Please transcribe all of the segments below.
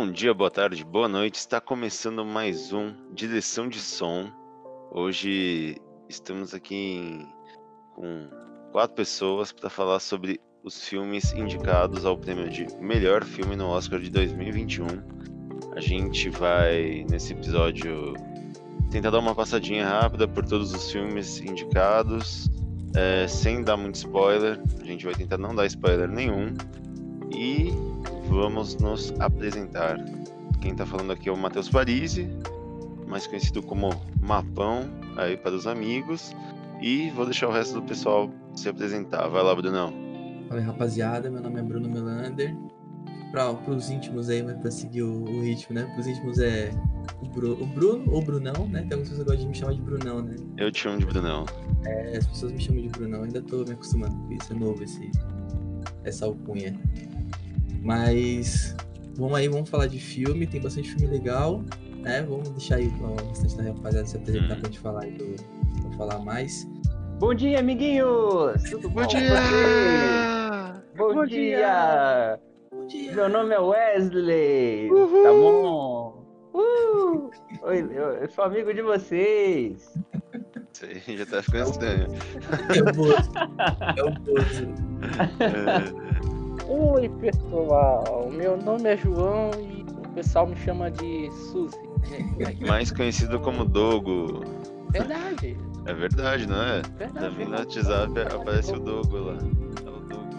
Bom dia, boa tarde, boa noite. Está começando mais um Direção de Som. Hoje estamos aqui em- com quatro pessoas para falar sobre os filmes indicados ao prêmio de melhor filme no Oscar de 2021. A gente vai, nesse episódio, tentar dar uma passadinha rápida por todos os filmes indicados, é, sem dar muito spoiler. A gente vai tentar não dar spoiler nenhum. E vamos nos apresentar. Quem tá falando aqui é o Matheus Parisi, mais conhecido como Mapão, aí para os amigos. E vou deixar o resto do pessoal se apresentar. Vai lá, Brunão. Fala aí, rapaziada, meu nome é Bruno Melander. Pra, pros íntimos aí, mas pra seguir o, o ritmo, né? Pros íntimos é o, Bru, o Bruno ou Brunão, né? Tem algumas pessoas que gostam de me chamar de Brunão, né? Eu te chamo de Brunão. É, as pessoas me chamam de Brunão, ainda tô me acostumando com isso, é novo esse, essa alcunha. Mas vamos aí, vamos falar de filme, tem bastante filme legal, né? Vamos deixar aí o restante da rapaziada se apresentar Hum. pra gente falar aí do, pra falar mais. Bom dia, amiguinhos! Tudo bom? com vocês? Bom, Bom dia! Bom dia! Meu nome é Wesley! Tá bom? Uh! Oi, eu, eu sou amigo de vocês! Isso aí já tá ficando estranho. É o Bozo. É o Bozo. Oi, pessoal. Meu nome é João e o pessoal me chama de Suzy. Mais conhecido como Dogo. Verdade, É verdade, não é? verdade. Também no WhatsApp aparece o Dogo lá. É o Dogo.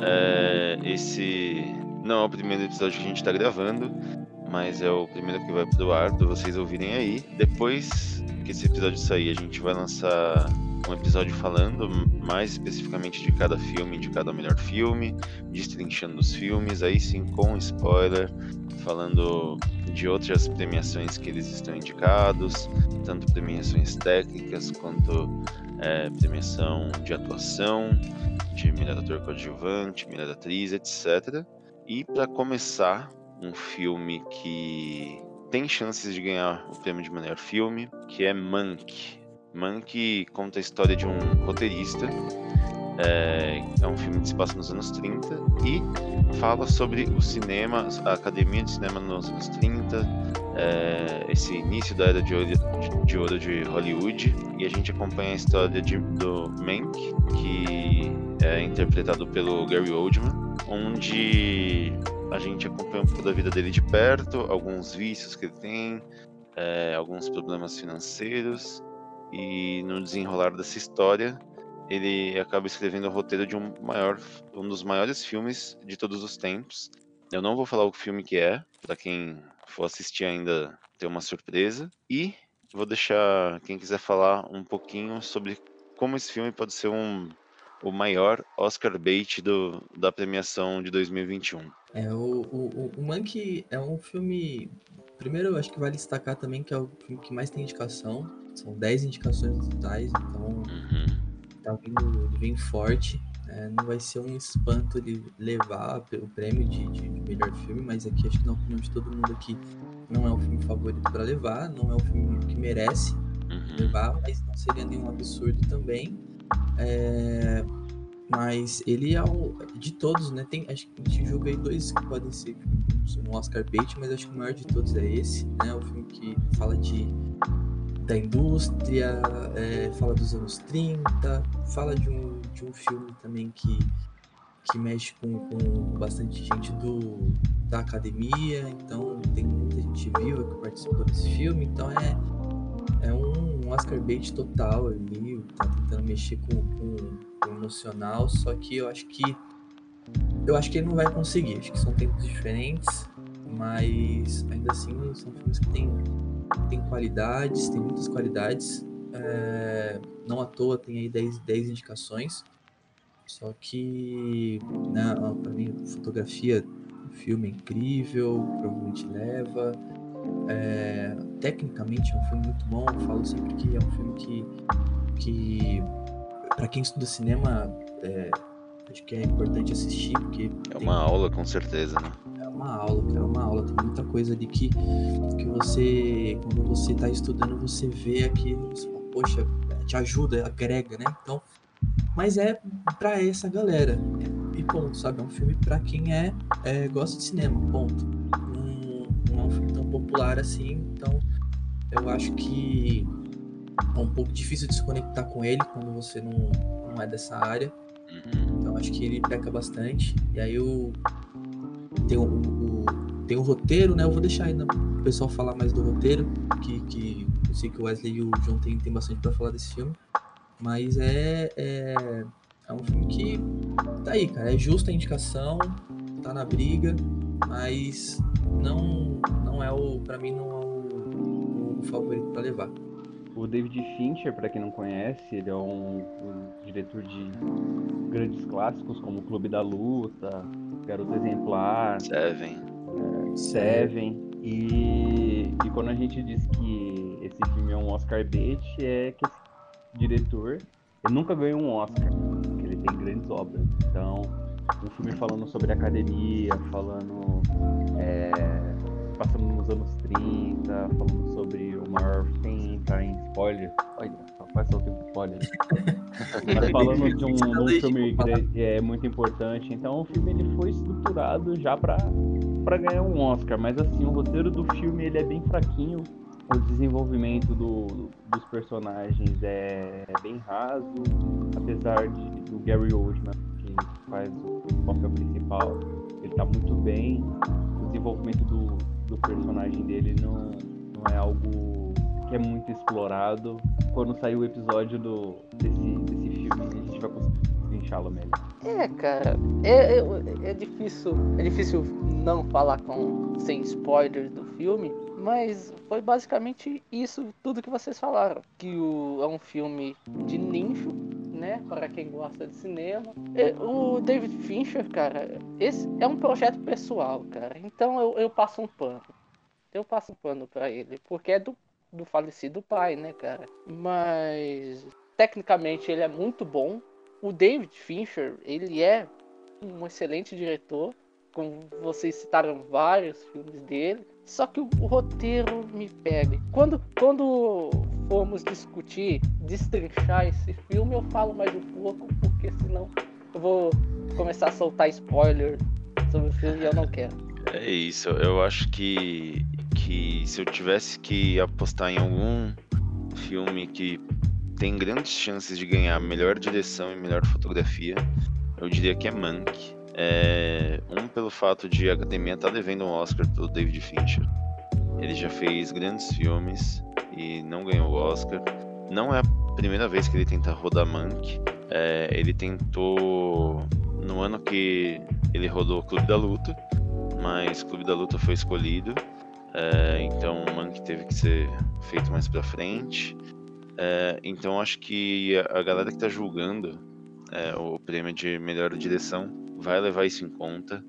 É, esse não é o primeiro episódio que a gente tá gravando, mas é o primeiro que vai pro ar pra vocês ouvirem aí. Depois que esse episódio sair, a gente vai lançar um episódio falando mais especificamente de cada filme, de cada melhor filme, destrinchando os filmes, aí sim com spoiler, falando de outras premiações que eles estão indicados, tanto premiações técnicas quanto é, premiação de atuação, de melhor ator coadjuvante, melhor atriz, etc. E para começar, um filme que tem chances de ganhar o prêmio de melhor filme, que é Mank. Mank conta a história de um roteirista. É, é um filme que se passa nos anos 30 e fala sobre o cinema, a academia de cinema nos anos 30, é, esse início da era de ouro de, de de Hollywood. E a gente acompanha a história de, do Mank, que é interpretado pelo Gary Oldman, onde a gente acompanha um pouco da vida dele de perto, alguns vícios que ele tem, é, alguns problemas financeiros, e no desenrolar dessa história, ele acaba escrevendo o roteiro de um, maior, um dos maiores filmes de todos os tempos. Eu não vou falar o filme que é, para quem for assistir ainda ter uma surpresa, e vou deixar quem quiser falar um pouquinho sobre como esse filme pode ser um, o maior Oscar bait do, da premiação de 2021. É, o, o, o- Mank é um filme. Primeiro, eu acho que vale destacar também que é o filme que mais tem indicação. São 10 indicações totais, então Uhum. Tá vindo, ele vem forte. É, não vai ser um espanto ele levar o prêmio de, de melhor filme, mas aqui acho que na opinião de todo mundo aqui não é o filme favorito para levar, não é o filme que merece Uhum. levar, mas não seria nenhum absurdo também. É, mas ele é o de todos, né? Tem, acho que a gente julga aí dois que podem ser um Oscar bait, mas acho que o maior de todos é esse, né? O filme que fala de da indústria, é, fala dos anos 30, fala de um, de um filme também que, que mexe com, com bastante gente do, da academia, então tem muita gente viva que participou desse filme, então é, é um Oscar bait total ali, tá tentando mexer com, com, com o emocional, só que eu acho que eu acho que ele não vai conseguir, acho que são tempos diferentes, mas ainda assim são filmes que têm tem qualidades, tem muitas qualidades. é, não à toa tem aí 10, 10 indicações. Só que, né, para mim, fotografia filme é incrível, provavelmente leva. É, tecnicamente é um filme muito bom. Eu falo sempre que é um filme que, que para quem estuda cinema, é, acho que é importante assistir, porque É uma aula, com certeza, né? Uma aula, cara, uma aula. Tem muita coisa ali que, que você, quando você tá estudando, você vê aquilo, você fala, poxa, te ajuda, agrega, né? Então, mas é pra essa galera. E ponto, sabe? É um filme pra quem é, é gosta de cinema, ponto. Não, não é um filme tão popular assim, então eu acho que é um pouco difícil de se conectar com ele quando você não, não é dessa área. Uhum. Então acho que ele peca bastante. E aí o tem o, o- tem o roteiro, né? Eu vou deixar ainda o pessoal falar mais do roteiro, que, que eu sei que o Wesley e o John tem, tem bastante pra falar desse filme. Mas é, é, é um filme que tá aí, cara. É justa a indicação, tá na briga, mas não, não é o. Pra mim, não é o, o favorito pra levar. O David Fincher, para quem não conhece, ele é um, um diretor de grandes clássicos como Clube da Luta, Garoto Exemplar, Seven. Seven. E, e quando a gente diz que esse filme é um Oscar bait, é que esse diretor ele nunca ganhou um Oscar, porque ele tem grandes obras. Então, um filme falando sobre academia, falando. é, passando nos anos 30, falando sobre o maior sem entrar em spoiler. Olha, rapaz, só tem spoiler. Mas falando de um, um filme gra- é, muito importante. Então o filme ele foi estruturado já para para ganhar um Oscar, mas assim, o roteiro do filme ele é bem fraquinho. O desenvolvimento do- dos personagens é bem raso, apesar de, do Gary Oldman, que faz o papel principal, ele tá muito bem. O desenvolvimento do, do personagem dele não, não é algo que é muito explorado. Quando sair o episódio do, desse, desse filme, a gente vai conseguir inchá-lo melhor. É, cara, é, é, é difícil, é difícil não falar com sem spoilers do filme, mas foi basicamente isso tudo que vocês falaram, que o, é um filme de nicho, né, para quem gosta de cinema. É, o David Fincher, cara, esse é um projeto pessoal, cara. Então eu, eu passo um pano. Eu passo um pano pra ele, porque é do, do falecido pai, né, cara? Mas tecnicamente ele é muito bom. O David Fincher, ele é um excelente diretor, como vocês citaram vários filmes dele. Só que o, o roteiro me pega. Quando, quando formos discutir, destrinchar esse filme, eu falo mais um pouco, porque senão eu vou começar a soltar spoiler sobre o filme e eu não quero. É isso, eu acho que, que se eu tivesse que apostar em algum filme que tem grandes chances de ganhar melhor direção e melhor fotografia, eu diria que é Mank. É, um pelo fato de a academia estar devendo um Oscar pro David Fincher. Ele já fez grandes filmes e não ganhou o Oscar. Não é a primeira vez que ele tenta rodar Mank. É, ele tentou no ano que ele rodou Clube da Luta, mas Clube da Luta foi escolhido. É, então o Mank teve que ser feito mais pra frente. É, então acho que a, a galera que tá julgando é, o prêmio de melhor direção vai levar isso em conta.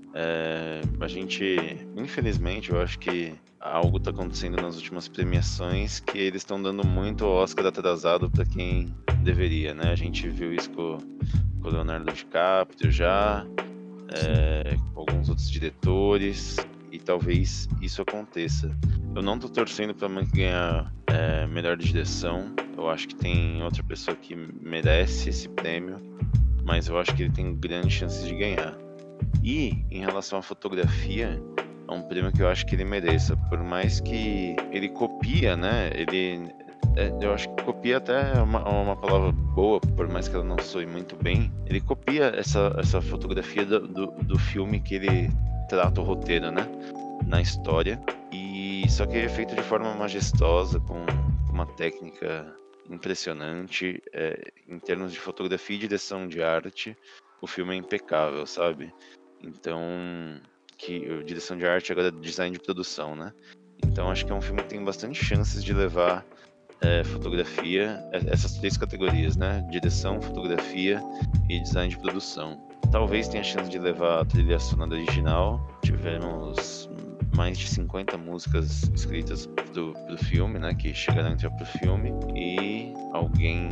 A gente, infelizmente, eu acho que algo tá acontecendo nas últimas premiações que eles estão dando muito Oscar atrasado para quem deveria, né? A gente viu isso com, com o Leonardo DiCaprio já, com alguns outros diretores, e talvez isso aconteça. Eu não tô torcendo pra Mank ganhar é, melhor direção. Eu acho que tem outra pessoa que merece esse prêmio, mas eu acho que ele tem grandes chances de ganhar. E em relação à fotografia, é um prêmio que eu acho que ele mereça, por mais que ele copia, né? Ele é, eu acho que copia até é uma, uma palavra boa, por mais que ela não soe muito bem. Ele copia essa, essa fotografia do, do, do filme que ele trata o roteiro, né? Na história. E só que é feito de forma majestosa, com uma técnica impressionante. É, em termos de fotografia e direção de arte, o filme é impecável, sabe? Então, que direção de arte agora é design de produção, né? Então acho que é um filme que tem bastante chances de levar é, fotografia, é, essas três categorias, né? Direção, fotografia e design de produção. Talvez tenha chance de levar a trilha sonora original. Tivemos mais de 50 músicas escritas pro, pro filme, né? Que chegaram a entrar pro filme. E alguém,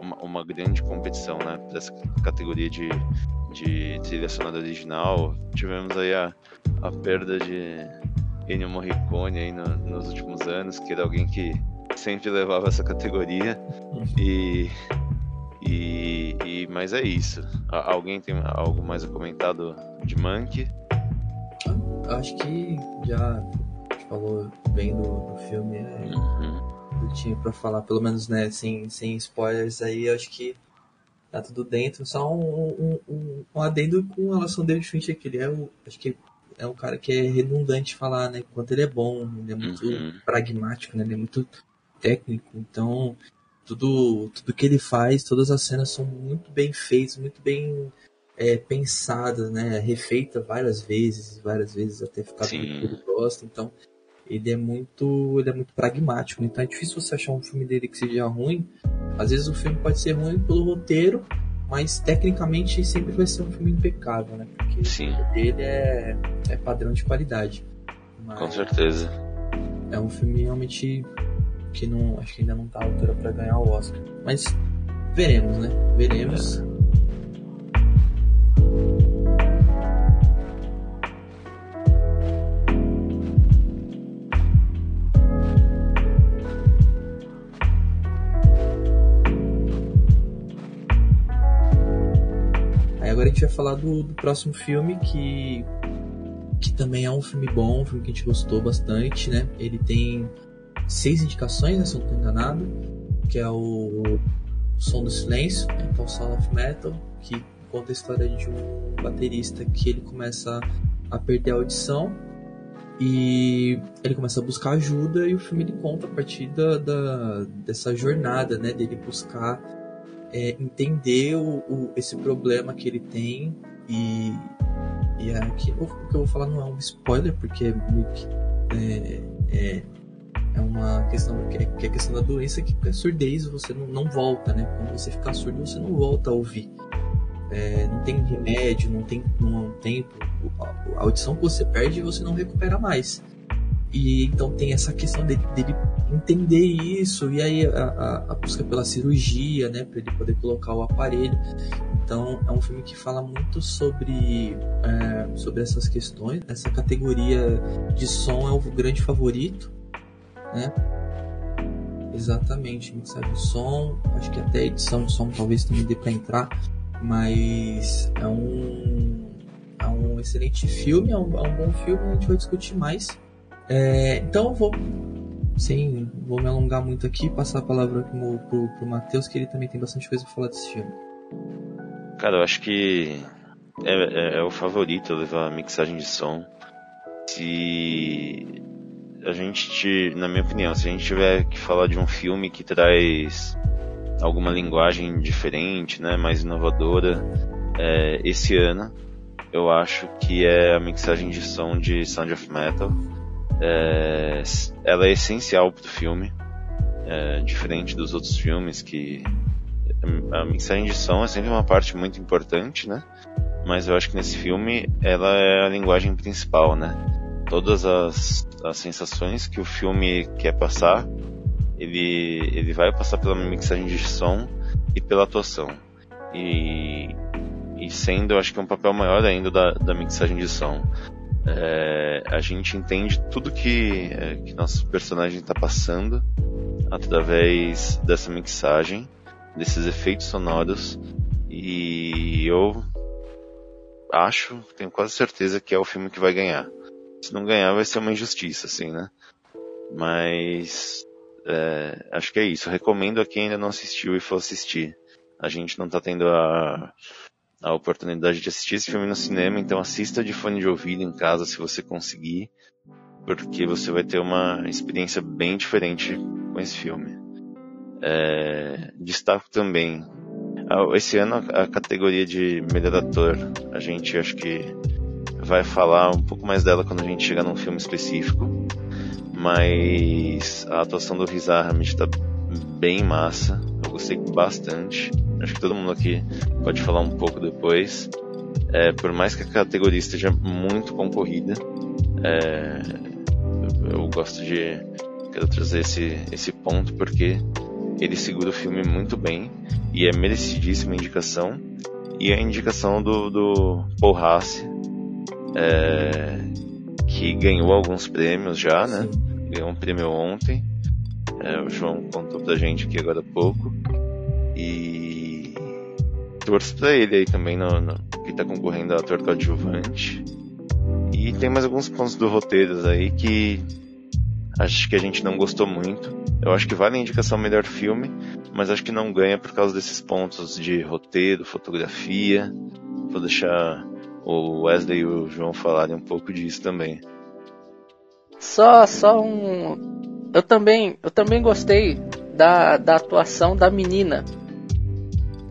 uma, uma grande competição, né? Dessa categoria de, de trilha sonora original. Tivemos aí a, a perda de Ennio Morricone aí no, nos últimos anos, que era alguém que sempre levava essa categoria. E, e, e mas é isso. Alguém tem algo mais a comentar do, de Monkey? Acho que já falou bem do, do filme. É, uhum. Eu tinha pra falar, pelo menos, né, sem, sem spoilers aí, acho que tá tudo dentro. Só um, um, um, um adendo com relação ao David Fincher, que ele é o. Acho que é um cara que é redundante falar, né? Quanto ele é bom, ele é muito uhum. pragmático, né? Ele é muito técnico. Então, tudo, tudo que ele faz, todas as cenas são muito bem feitas, muito bem é, pensadas, né? Refeita várias vezes, várias vezes até ficar tudo que ele gosta. Então, ele é muito ele é muito pragmático então é difícil você achar um filme dele que seja ruim às vezes o filme pode ser ruim pelo roteiro mas tecnicamente sempre vai ser um filme impecável né porque Sim. o dele é, é padrão de qualidade mas com certeza é um filme realmente que não acho que ainda não está à altura para ganhar o Oscar mas veremos né veremos é. agora a gente vai falar do, do próximo filme que que também é um filme bom, um filme que a gente gostou bastante, né? Ele tem seis indicações, né, se eu não estou enganado, que é o Som do Silêncio, né, que é o Sound of Metal, que conta a história de um baterista que ele começa a perder a audição e ele começa a buscar ajuda e o filme ele conta a partir da, da dessa jornada, né, dele buscar é, entender o, o, esse problema que ele tem e, e aqui, o que eu vou falar não é um spoiler, porque é, é, é uma questão que é, que é a questão da doença que é surdez você não, não volta, né? Quando você ficar surdo, você não volta a ouvir. É, não tem remédio, não tem, não tem a audição que você perde você não recupera mais. E então tem essa questão dele, dele entender isso, e aí a, a, a, busca pela cirurgia, né, para ele poder colocar o aparelho. Então é um filme que fala muito sobre, é, sobre essas questões. Essa categoria de som é o grande favorito, né? Exatamente, mixagem de som, acho que até edição de som talvez também dê para entrar, mas é um, é um excelente filme, é um, é um bom filme, a gente vai discutir mais é, então eu vou, sem vou me alongar muito aqui, passar a palavra pro, pro, pro Matheus, que ele também tem bastante coisa pra falar desse filme. Cara, eu acho que é, é, é o favorito levar a mixagem de som. Se a gente, na minha opinião, se a gente tiver que falar de um filme que traz alguma linguagem diferente, né, mais inovadora, é, esse ano eu acho que é a mixagem de som de Sound of Metal é, ela é essencial pro filme, é, diferente dos outros filmes que a mixagem de som é sempre uma parte muito importante, né? Mas eu acho que nesse filme ela é a linguagem principal, né? Todas as, as sensações que o filme quer passar, ele, ele vai passar pela mixagem de som e pela atuação. E, e sendo, acho que um papel maior ainda da, da mixagem de som é, a gente entende tudo que, é, que nosso personagem está passando através dessa mixagem, desses efeitos sonoros, e eu acho, tenho quase certeza que é o filme que vai ganhar. Se não ganhar, vai ser uma injustiça, assim, né? Mas é, acho que é isso. recomendo a quem ainda não assistiu e for assistir. A gente não está tendo a, a oportunidade de assistir esse filme no cinema, então assista de fone de ouvido em casa se você conseguir, porque você vai ter uma experiência bem diferente com esse filme. É, destaco também, esse ano a categoria de melhor ator, a gente acho que vai falar um pouco mais dela quando a gente chegar num filme específico, mas a atuação do Riz Ahmed está bem massa, eu gostei bastante. Acho que todo mundo aqui pode falar um pouco depois. É, por mais que a categoria esteja muito concorrida, é, eu, eu, gosto de quero trazer esse, esse ponto porque ele segura o filme muito bem e é merecidíssima indicação. E a indicação do, do Paul Haas, é, que ganhou alguns prêmios já, né? Sim. Ganhou um prêmio ontem. É, o João contou pra gente aqui agora há pouco. E torço pra ele aí também, no, no, que tá concorrendo a ator coadjuvante. E tem mais alguns pontos do roteiro aí que acho que a gente não gostou muito. Eu acho que vale a indicação melhor filme, mas acho que não ganha por causa desses pontos de roteiro, fotografia. Vou deixar o Wesley e o João falarem um pouco disso também. Só, só um. Eu também, eu também gostei da, da atuação da menina.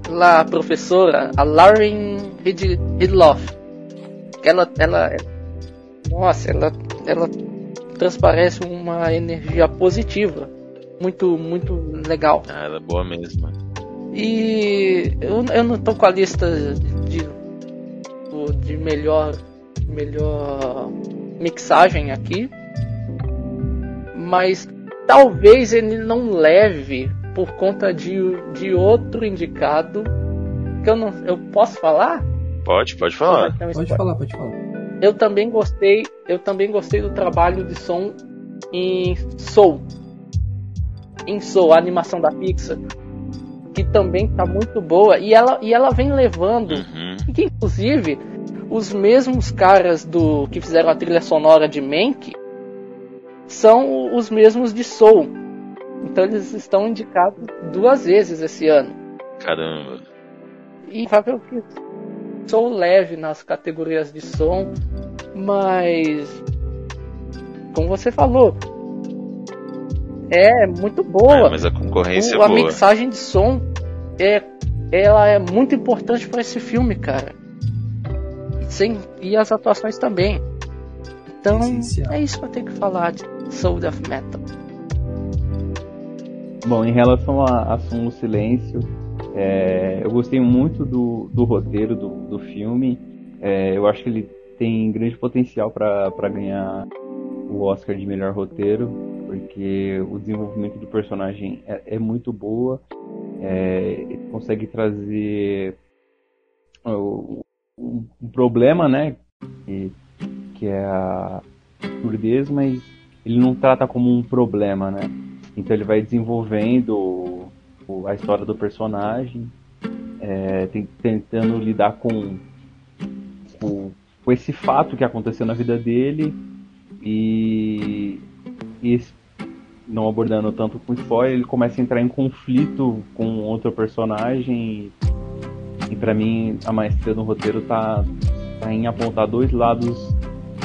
Lá, a professora, a Lauren Hid- Hidloff. Ela, ela, nossa, ela, ela transparece uma energia positiva. Muito, muito legal. Ah, ela é boa mesmo. E eu, eu não tô com a lista de, de melhor, melhor mixagem aqui, mas talvez ele não leve por conta de, de outro indicado que eu não eu posso falar? Pode, pode falar. Pode spoiler? falar, pode falar. Eu também gostei, eu também gostei do trabalho de som em Soul. Em Soul, a animação da Pixar, que também tá muito boa e ela e ela vem levando Uhum. que inclusive os mesmos caras do que fizeram a trilha sonora de Mank são os mesmos de Soul. Então eles estão indicados duas vezes esse ano. Caramba. E vai ver o que sou leve nas categorias de som, mas como você falou, é muito boa. É, mas a concorrência O- é a boa. mixagem de som é ela é muito importante para esse filme, cara. Sem, e as atuações também. Então, Essencial. é isso que eu tenho que falar de Soul of Metal. Bom, em relação a, a Som Silêncio, é, eu gostei muito do, do roteiro do, do filme. É, eu acho que ele tem grande potencial para ganhar o Oscar de melhor roteiro, porque o desenvolvimento do personagem é, é muito boa. É, ele consegue trazer o, o, o problema, né? Que, que é a surdez, mas ele não trata como um problema, né? Então ele vai desenvolvendo a história do personagem, é, tentando lidar com, com, com esse fato que aconteceu na vida dele e, e não abordando tanto com spoiler, ele começa a entrar em conflito com outro personagem e pra mim a maestria do roteiro tá, tá em apontar dois lados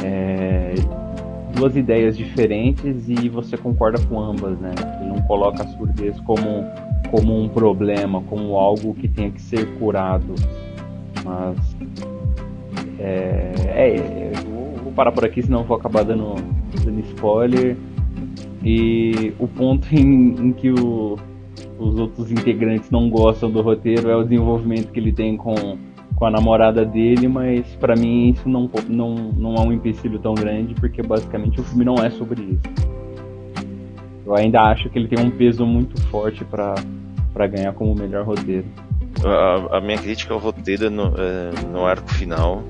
é, duas ideias diferentes e você concorda com ambas, né? Não coloca a surdez como, como um problema, como algo que tenha que ser curado. Mas. É. é eu vou- parar por aqui, senão vou acabar dando, dando spoiler. E o ponto em, em que o- os outros integrantes não gostam do roteiro é o desenvolvimento que ele tem com, com a namorada dele, mas pra mim isso não, não, não é um empecilho tão grande, porque basicamente o filme não é sobre isso. Eu ainda acho que ele tem um peso muito forte pra ganhar como melhor roteiro. A, a minha crítica ao roteiro no, é, no arco final.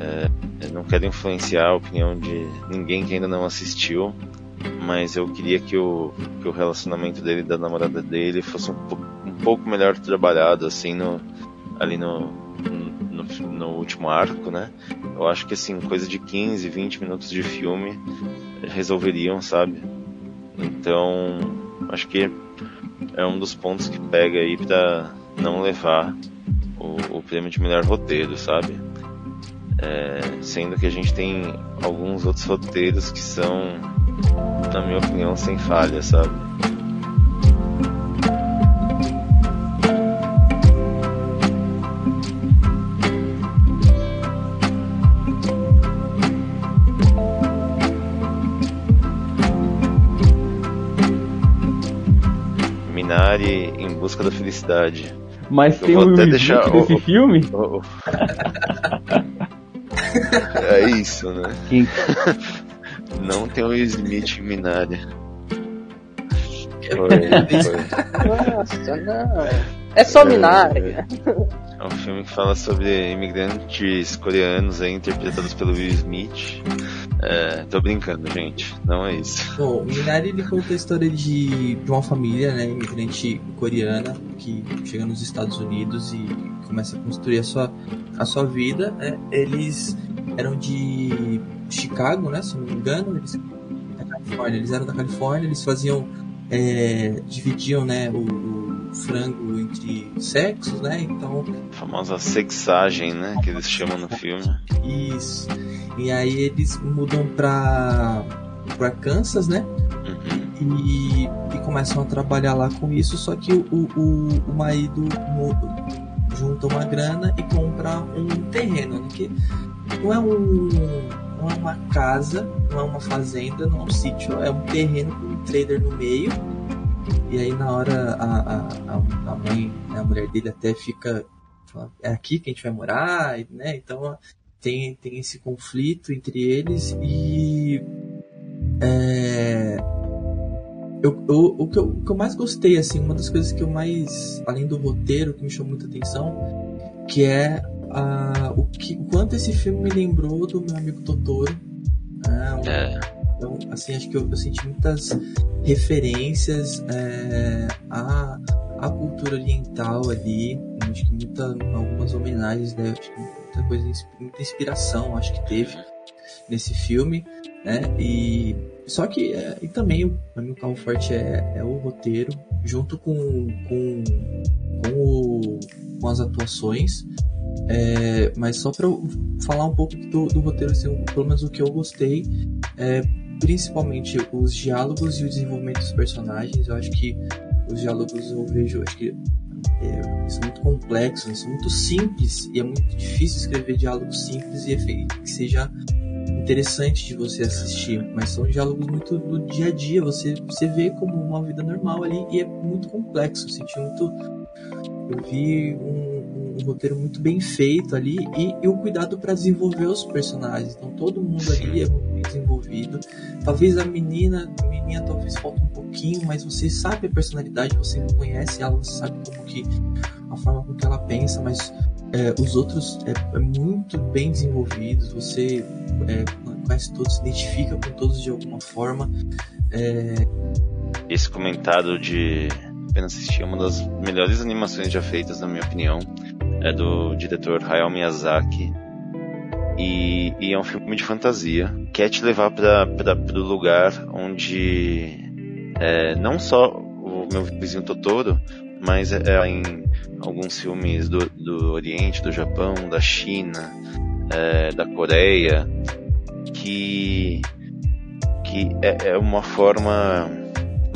É, não quero influenciar a opinião de ninguém que ainda não assistiu, mas eu queria que o, que o relacionamento dele da namorada dele fosse um, um pouco melhor trabalhado, assim, no, ali no, no, no último arco, né? Eu acho que, assim, coisa de 15, 20 minutos de filme resolveriam, sabe? Então, acho que é um dos pontos que pega aí pra não levar o, o prêmio de melhor roteiro, sabe? É, sendo que a gente tem alguns outros roteiros que são, na minha opinião, sem falha, sabe? Minari em busca da felicidade. Mas Eu tem o Will deixar desse o- filme? Oh, oh. é isso, né? Quem- Não tem o Will Smith em Minari. Foi, foi. Nossa, não. É só minário. É um filme que fala sobre imigrantes coreanos aí, interpretados pelo Will Smith. É, tô brincando, gente. Não é isso. Bom, o Minari ele conta a história de, de uma família, né, imigrante coreana que chega nos Estados Unidos e começa a construir a sua, a sua vida. Né? Eles eram de Chicago, né, se não me engano, eles, da Califórnia. Eles eram da Califórnia, eles faziam, é, dividiam, né, o, o frango entre sexos, né? Então A famosa sexagem, né? Que eles chamam no filme. Isso. E aí eles mudam pra, pra Kansas, né? Uhum. E, e começam a trabalhar lá com isso, só que o, o, o marido junta uma grana e compra um terreno, né? Que não é um. Não é uma casa, não é uma fazenda, não é um sítio, é um terreno com um trailer no meio. E aí na hora a, a, a- mãe, né, a mulher dele até fica. É aqui que a gente vai morar, né? Então tem, tem esse conflito entre eles e é, eu, eu- o, que eu, o que eu mais gostei, assim, uma das coisas que eu mais, além do roteiro, que me chamou muita atenção, que é a, o, que, o quanto esse filme me lembrou do meu amigo Totoro. né? Um- É, então, assim, acho que eu, eu senti muitas referências é, à, à cultura oriental ali. Acho que muita, algumas homenagens, né? Acho que muita coisa, muita inspiração, acho que teve nesse filme, né? E só que é, e também o carro forte é, é o roteiro junto com com, com, o- com as atuações. É, mas só para falar um pouco do, do roteiro, assim, pelo menos o que eu gostei, é, principalmente os diálogos e o desenvolvimento dos personagens. Eu acho que os diálogos eu vejo, acho que é, são muito complexos, são muito simples e é muito difícil escrever diálogos simples e que seja interessante de você assistir, mas são diálogos muito do dia a dia, você, você vê como uma vida normal ali e é muito complexo, eu senti muito eu vi um, um roteiro muito bem feito ali e, e o cuidado para desenvolver os personagens. Então todo mundo ali é desenvolvido. Talvez a menina, a menina talvez falta um pouquinho, mas você sabe a personalidade, você conhece ela, você sabe como que a forma com que ela pensa, mas é, os outros é, é muito bem desenvolvidos. Você é, conhece todos, se identifica com todos de alguma forma. É, esse comentário de apenas assistir é uma das melhores animações já feitas, na minha opinião. É do diretor Hayao Miyazaki. E, e é um filme de fantasia. Quer te levar para o lugar onde é, não só o meu vizinho Totoro, mas é, é em alguns filmes do, do Oriente, do Japão, da China, é, da Coreia, que, que é, é uma forma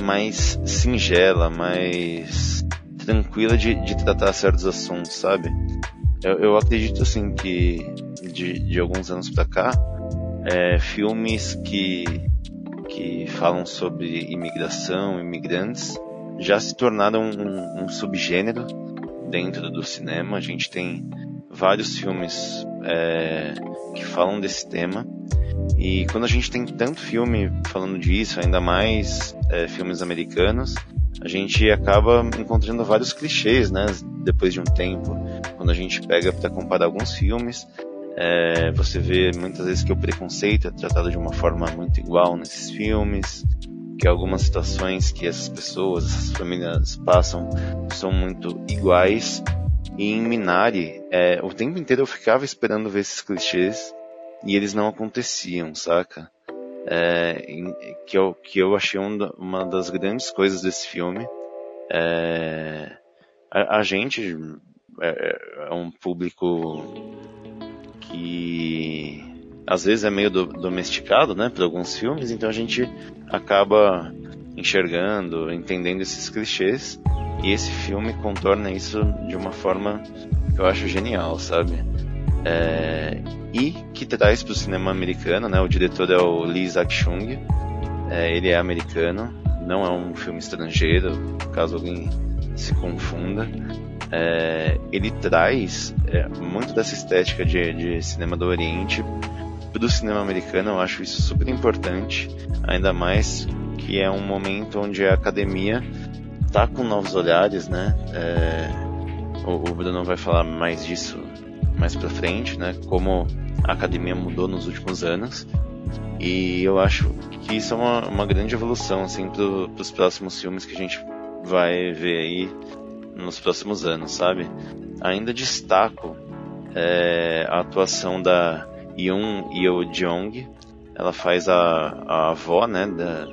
mais singela, mais tranquila de, de tratar certos assuntos, sabe? Eu, eu acredito assim que de, de alguns anos pra cá, é, filmes que, que falam sobre imigração, imigrantes, já se tornaram um, um subgênero dentro do cinema. A gente tem vários filmes é, que falam desse tema. E quando a gente tem tanto filme falando disso, ainda mais é, filmes americanos, a gente acaba encontrando vários clichês, né? Depois de um tempo, quando a gente pega para comparar alguns filmes, é, você vê muitas vezes que o preconceito é tratado de uma forma muito igual nesses filmes, que algumas situações que essas pessoas, essas famílias passam são muito iguais. E em Minari, é, o tempo inteiro eu ficava esperando ver esses clichês e eles não aconteciam, saca? É, que, eu, que eu achei um uma das grandes coisas desse filme. É, a, a gente é, é um público que às vezes é meio do- domesticado, né, por alguns filmes, então a gente acaba enxergando, entendendo esses clichês, e esse filme contorna isso de uma forma que eu acho genial, sabe? É, e que traz para o cinema americano, né? O diretor é o Lee Isaac-chung, é, ele é americano, não é um filme estrangeiro, caso alguém se confunda. É, ele traz é, muito dessa estética de, de cinema do Oriente para o cinema americano, eu acho isso super importante, ainda mais que é um momento onde a academia tá com novos olhares, né? É, o, o Bruno vai falar mais disso mais pra frente, né? Como a academia mudou nos últimos anos. E eu acho que isso é uma, uma grande evolução, assim, pro, pros próximos filmes que a gente vai ver aí nos próximos anos, sabe? Ainda destaco é, a atuação da Yoon Yeo Jong. Ela faz a, a avó, né? Da,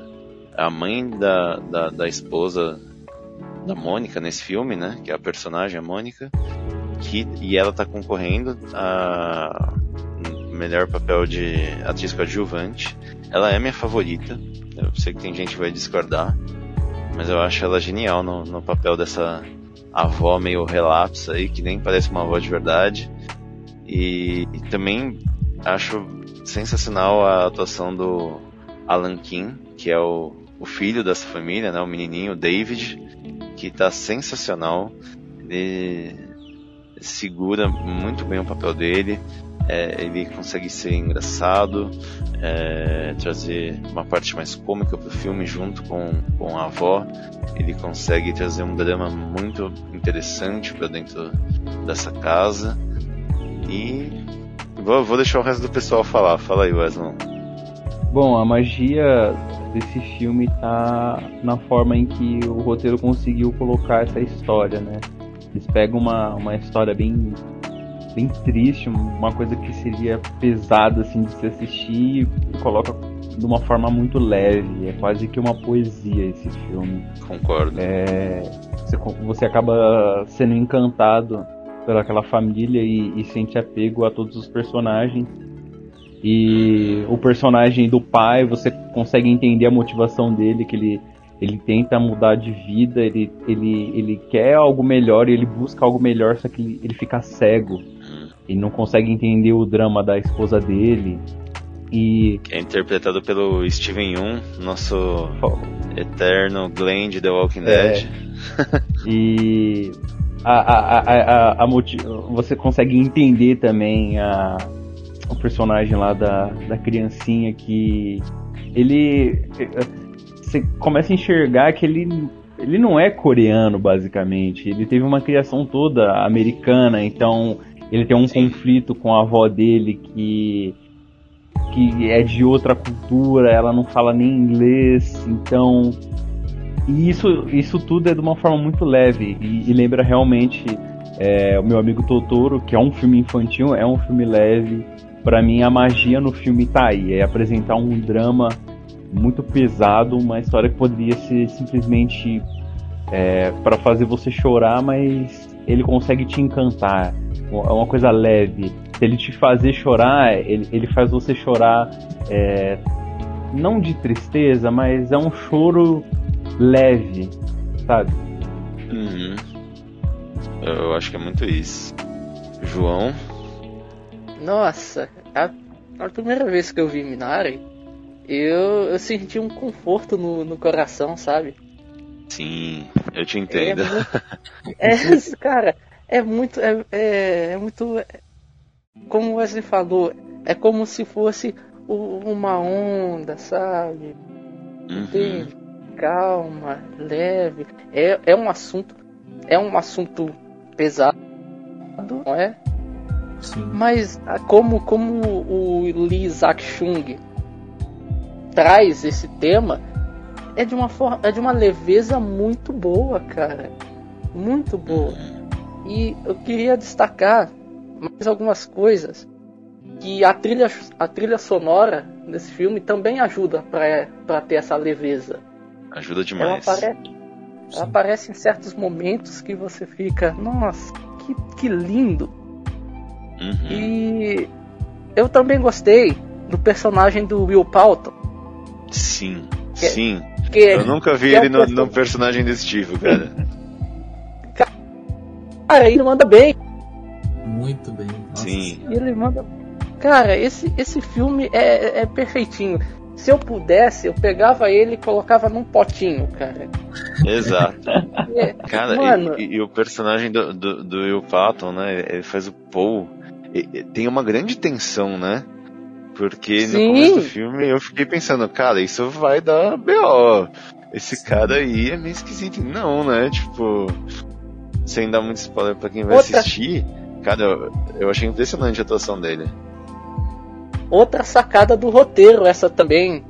a mãe da, da, da esposa da Mônica nesse filme, né? Que é a personagem, a Mônica. Que, e ela tá concorrendo a melhor papel de atriz coadjuvante. Ela é minha favorita. Eu sei que tem gente que vai discordar. Mas eu acho ela genial no, no papel dessa avó meio relapsa aí, que nem parece uma avó de verdade. E, e também acho sensacional a atuação do Alan Kim, que é o, o filho dessa família, né, o menininho David, que tá sensacional. Ele segura muito bem o papel dele. É, ele consegue ser engraçado, é, trazer uma parte mais cômica pro filme junto com, com a avó. Ele consegue trazer um drama muito interessante para dentro dessa casa. E vou, vou deixar o resto do pessoal falar. Fala aí, Wesley. Bom, a magia desse filme tá na forma em que o roteiro conseguiu colocar essa história, né? Eles pegam uma, uma história bem bem triste, uma coisa que seria pesada assim de se assistir e coloca de uma forma muito leve. É quase que uma poesia esse filme. Concordo. É, você, você acaba sendo encantado pelaquela família e, e sente apego a todos os personagens. E o personagem do pai, você consegue entender a motivação dele, que ele, ele tenta mudar de vida, ele, ele, ele quer algo melhor e ele busca algo melhor, só que ele, ele fica cego. Ele não consegue entender o drama da esposa dele. E. É interpretado pelo Steven Yeun, nosso eterno Glenn de The Walking é. Dead. e. A, a, a, você consegue entender também a, o personagem lá da, da criancinha que ele você começa a enxergar que ele ele não é coreano basicamente ele teve uma criação toda americana então ele tem um Sim. conflito com a avó dele que que é de outra cultura, ela não fala nem inglês, então e isso isso tudo é de uma forma muito leve e, e lembra realmente é, o meu amigo Totoro, que é um filme infantil, é um filme leve. Para mim a magia no filme tá aí, é apresentar um drama muito pesado, uma história que poderia ser simplesmente é, para fazer você chorar, mas ele consegue te encantar é uma coisa leve. Se ele te fazer chorar, ele, ele faz você chorar é, não de tristeza, mas é um choro leve, sabe? Uhum. Eu acho que é muito isso. João? Nossa, a, a primeira vez que eu vi Minari, eu, eu senti um conforto no, no coração, sabe? Sim, eu te entendo. É, é cara, é muito. É, é, é muito. Como o Wesley falou, é como se fosse uma onda, sabe? Uhum. Entende? Calma, leve. É, é um assunto. É um assunto pesado, não é? Sim. Mas como, como o Lee Isaac Chung traz esse tema, é de uma forma, é de uma leveza muito boa, cara. Muito boa. E eu queria destacar mais algumas coisas que a trilha, a trilha sonora desse filme também ajuda para ter essa leveza. Ajuda demais. Ela aparece, ela aparece em certos momentos que você fica, nossa, que, que lindo. Uhum. E eu também gostei do personagem do Will Palton. Sim, que, é- sim. Que, é eu nunca vi ele é no, no personagem desse tipo, cara. Cara, ele manda bem. Muito bem. Nossa. Sim. Ele manda. Cara, esse, esse filme é, é perfeitinho. Se eu pudesse, eu pegava ele e colocava num potinho, cara. Exato. É, cara, mano... e, e, o personagem do, do, do Will Patton, né? Ele faz o Paul. tem uma grande tensão, né? Porque no Sim. começo do filme eu fiquei pensando, cara, isso vai dar B.O. Esse cara aí é meio esquisito. Não, né? Tipo, sem dar muito spoiler pra quem vai Outra- assistir, cara, eu, eu achei impressionante a atuação dele. Outra sacada do roteiro, essa também,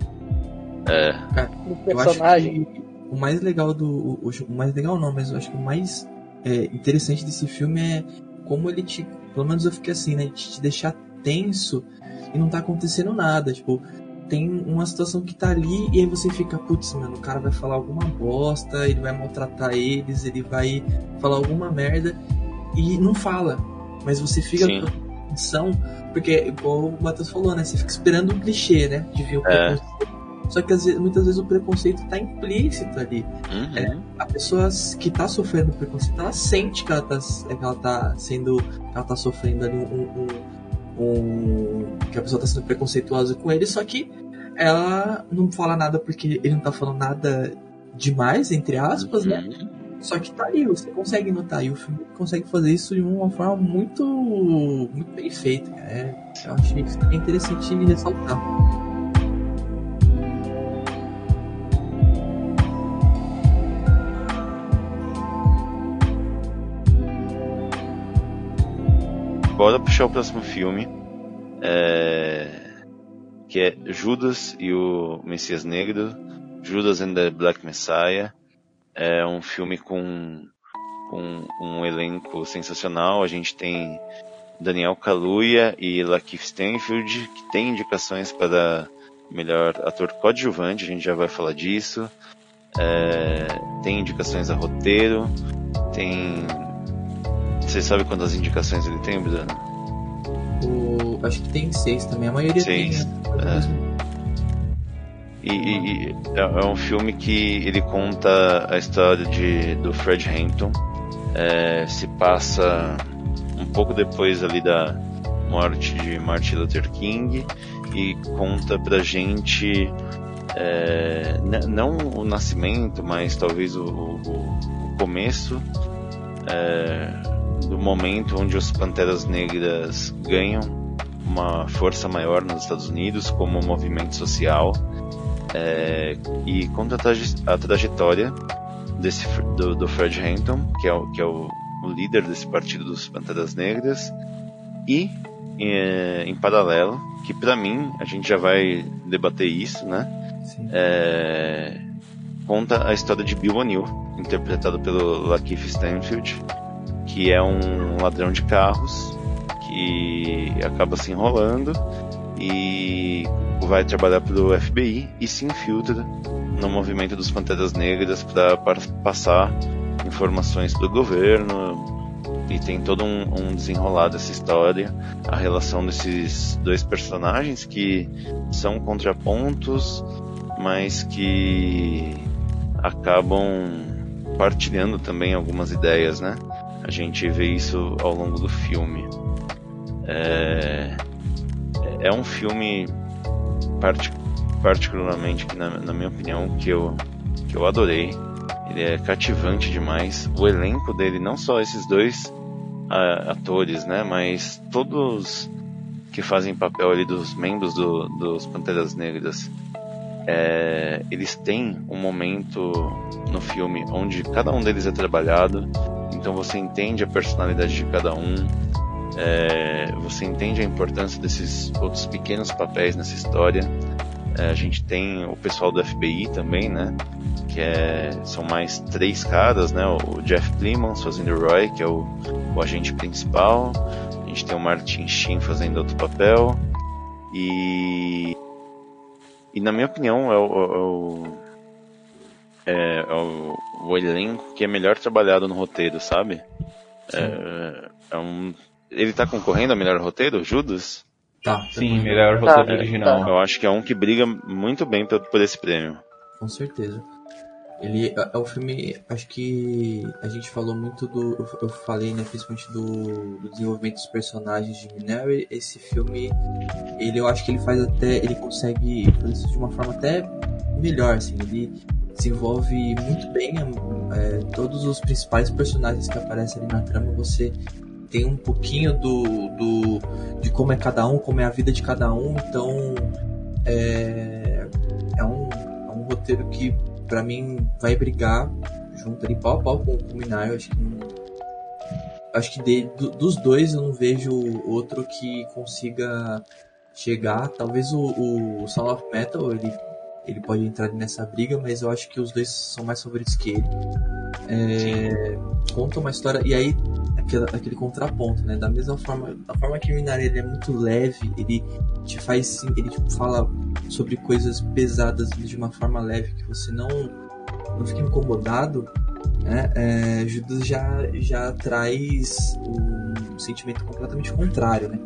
É, do Eu acho personagem. que o mais legal do. O, o- o mais legal não, mas eu acho que o mais é, interessante desse filme é como ele te. Pelo menos eu fiquei assim, né? De te deixar tenso e não tá acontecendo nada. Tipo, tem uma situação que tá ali e aí você fica, putz, mano, o cara vai falar alguma bosta, ele vai maltratar eles, ele vai falar alguma merda e não fala. Mas você fica Sim. com atenção, porque, igual o Matheus falou, né? Você fica esperando um clichê, né? De ver o É. preconceito. Só que vezes- muitas vezes o preconceito tá implícito ali. uhum, A pessoa que tá sofrendo preconceito, ela sente que ela tá, que ela tá sendo. que ela tá sofrendo ali um. um- um- que a pessoa tá sendo preconceituosa com ele, só que ela não fala nada porque ele não tá falando nada demais, entre aspas, né? Só que tá ali, você consegue notar. E o filme consegue fazer isso de uma forma muito. muito bem feita. É, eu achei isso também interessante de ressaltar. Bora puxar o próximo filme. é, Que é Judas e o Messias Negro. Judas and the Black Messiah. É um filme com, com um elenco sensacional. A gente tem Daniel Kaluuya e Lakeith Stanfield, que tem indicações para melhor ator coadjuvante. A gente já vai falar disso. É, tem indicações a roteiro. Tem você sabe quantas indicações ele tem, Bruno? O, acho que tem seis também. A maioria Seis, tem. né? E, e- é, é um filme que ele conta a história de, do Fred Hampton. É, se passa um pouco depois ali da morte de Martin Luther King e conta pra gente é, não o nascimento, mas talvez o, o- o começo é, do momento onde os Panteras Negras ganham uma força maior nos Estados Unidos como movimento social é, e conta a, traje- a trajetória desse, do, do Fred Hampton, que é, o, que é o, o líder desse partido dos Panteras Negras, e é, em paralelo, que pra mim, a gente já vai debater isso, né? É, conta a história de Bill O'Neill, interpretado pelo Lakeith Stanfield, que é um ladrão de carros que acaba se enrolando e vai trabalhar pelo FBI e se infiltra no movimento dos Panteras Negras para passar informações para o governo e tem todo um, um desenrolar dessa história, a relação desses dois personagens que são contrapontos, mas que acabam partilhando também algumas ideias, né? A gente vê isso ao longo do filme. É, é um filme parti- particularmente, na, na minha opinião, que eu, que eu adorei. Ele é cativante demais. O elenco dele, não só esses dois ah, atores, né, mas todos que fazem papel ali dos membros do, dos Panteras Negras, é, eles têm um momento no filme onde cada um deles é trabalhado, então você entende a personalidade de cada um, é, você entende a importância desses outros pequenos papéis nessa história. É, a gente tem o pessoal do FBI também, né? Que é, são mais três caras, né? O Jeff Plemons fazendo o Roy, que é o, o agente principal. A gente tem o Martin Sheen fazendo outro papel. E e na minha opinião é o, é o, é, é o, o elenco que é melhor trabalhado no roteiro, sabe? É, é um, ele tá concorrendo a melhor roteiro, Judas? Tá. Sim, tá- melhor Tá, roteiro original. Eu acho que é um que briga muito bem por, por esse prêmio. Com certeza. Ele é é um filme, acho que a gente falou muito do. Eu, eu falei, né, principalmente do, do desenvolvimento dos personagens de Minari. Esse filme, ele eu acho que ele faz até. Ele consegue fazer isso de uma forma até melhor, assim. Ele desenvolve muito bem é, todos os principais personagens que aparecem ali na trama. Você tem um pouquinho do, do de como é cada um, como é a vida de cada um. Então é, é, um, é um roteiro que para mim vai brigar junto ali pau a pau com, o Minari. Acho que não, acho que de, do, dos dois eu não vejo outro que consiga chegar. Talvez o, o Sound of Metal ele, ele pode entrar nessa briga, mas eu acho que os dois são mais favoritos que ele. É, conta uma história e aí aquele, aquele contraponto, né? Da mesma forma, da forma que o Minari ele é muito leve, ele te faz ele tipo, fala sobre coisas pesadas de uma forma leve que você não não fica incomodado né? É, Judas já, já traz um sentimento completamente contrário, né?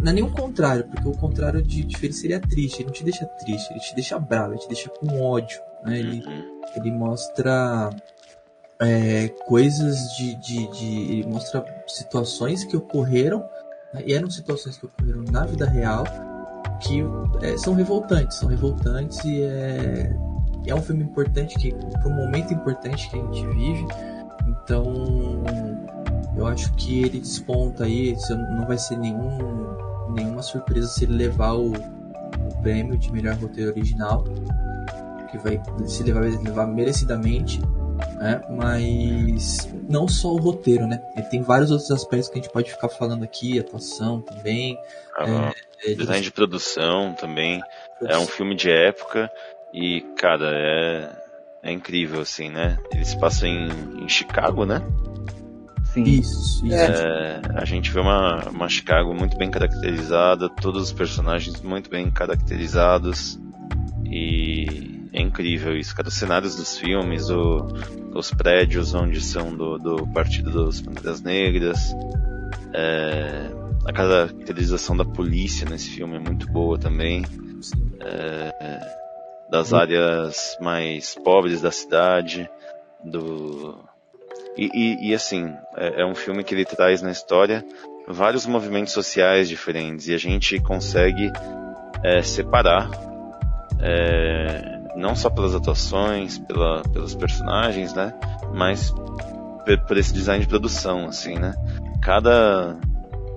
Não é nem o contrário, porque o contrário de, de feliz seria triste. Ele não te deixa triste, ele te deixa bravo, ele te deixa com ódio. Né? Ele, Uhum. ele mostra é, coisas de, de, de. Ele mostra situações que ocorreram, né? e eram situações que ocorreram na vida real, que é, são revoltantes. São revoltantes e é, é um filme importante, que para um momento importante que a gente vive. Então, eu acho que ele desponta aí, não vai ser nenhum, nenhuma surpresa se ele levar o, o prêmio de melhor roteiro original, que vai se levar, levar merecidamente, né? Mas não só o roteiro, né? Ele tem vários outros aspectos que a gente pode ficar falando aqui, atuação também, Ah, é, design de produção também. É um filme de época e, cara, é, é incrível, assim, né? Eles passam em, em Chicago, né? Sim. Isso, isso. É, a gente vê uma, uma Chicago muito bem caracterizada, todos os personagens muito bem caracterizados e é incrível isso, cara. Os cenários dos filmes, o, os prédios onde são do, do Partido dos Panteras Negras, é, a caracterização da polícia nesse filme é muito boa também, sim. das áreas mais pobres da cidade, do e, e, e, assim, é, é, um filme que ele traz na história vários movimentos sociais diferentes e a gente consegue é, separar é, não só pelas atuações, pela, pelos personagens, né, mas por, esse design de produção, assim, né. Cada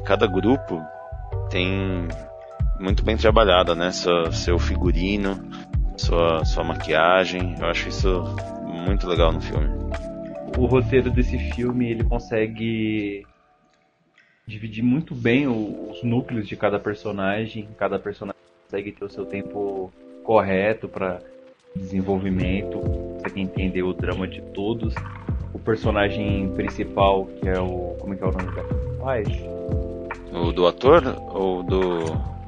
cada grupo tem muito bem trabalhada, né, seu, seu figurino, sua sua maquiagem, eu acho isso muito legal no filme o roteiro desse filme ele consegue dividir muito bem os núcleos de cada personagem. Cada personagem consegue ter o seu tempo correto para desenvolvimento, consegue entender o drama de todos. O personagem principal, que é o. Como é que é o nome dele? Rapaz? O do ator ou do,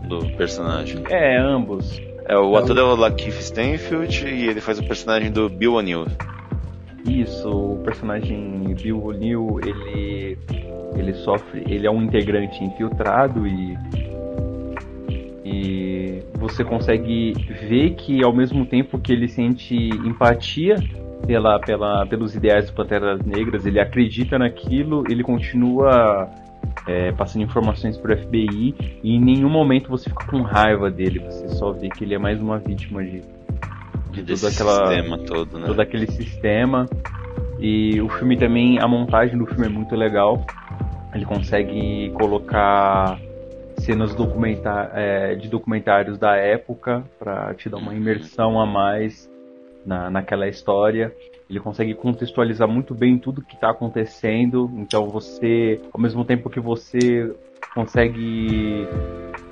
do personagem? É, ambos. É, o ator é o Lakeith Stanfield e ele faz o personagem do Bill O'Neill. Isso, o personagem Bill O'Neill, ele ele sofre, ele é um integrante infiltrado e e você consegue ver que ao mesmo tempo que ele sente empatia pela, pela pelos ideais do Panteras Negras, ele acredita naquilo, ele continua é, passando informações para o FBI e em nenhum momento você fica com raiva dele, você só vê que ele é mais uma vítima de de todo aquela sistema todo, né? todo aquele sistema e o filme também a montagem do filme é muito legal ele consegue colocar cenas documentar, é, de documentários da época para te dar uma imersão a mais na, naquela história ele consegue contextualizar muito bem tudo que está acontecendo então você ao mesmo tempo que você consegue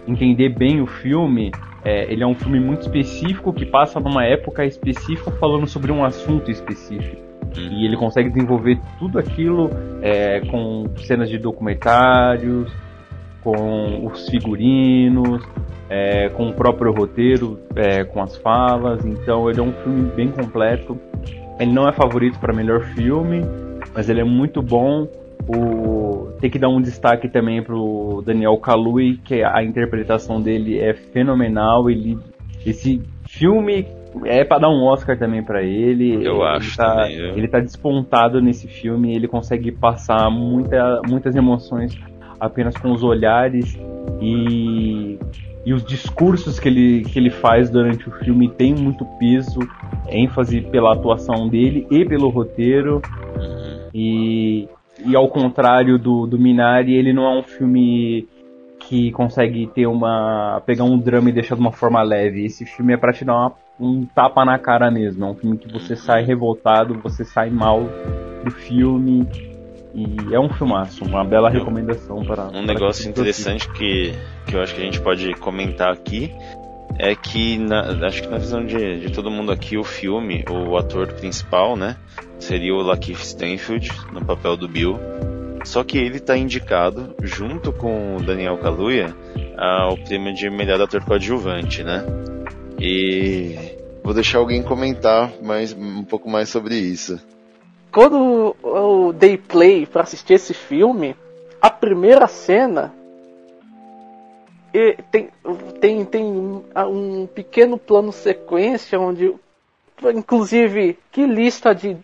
entender bem o filme, é, ele é um filme muito específico que passa numa época específica falando sobre um assunto específico. Uhum. E ele consegue desenvolver tudo aquilo é, com cenas de documentários, com os figurinos, é, com o próprio roteiro, é, com as falas. Então ele é um filme bem completo. Ele não é favorito para melhor filme, mas ele é muito bom o tem que dar um destaque também pro Daniel Kaluuya, que a interpretação dele é fenomenal. Ele esse filme é para dar um Oscar também para ele. Eu ele acho tá, também, eu- Ele tá despontado nesse filme, ele consegue passar muita, muitas emoções apenas com os olhares e e os discursos que ele, que ele faz durante o filme tem muito peso, ênfase pela atuação dele e pelo roteiro. E e ao contrário do, do Minari, ele não é um filme que consegue ter uma. pegar um drama e deixar de uma forma leve. Esse filme é pra te dar uma, um tapa na cara mesmo. É um filme que você sai revoltado, você sai mal do filme. E é um filmaço, uma bela recomendação para. Um negócio interessante que, que eu acho que a gente pode comentar aqui é que, na, acho que na visão de, de todo mundo aqui, o filme, o ator principal, né, seria o Lakeith Stanfield, no papel do Bill. Só que ele está indicado, junto com o Daniel Kaluuya, ao prêmio de melhor ator coadjuvante, né? E vou deixar alguém comentar mais, um pouco mais sobre isso. Quando eu dei play para assistir esse filme, a primeira cena tem, tem, tem um pequeno plano sequência onde, inclusive, que lista de,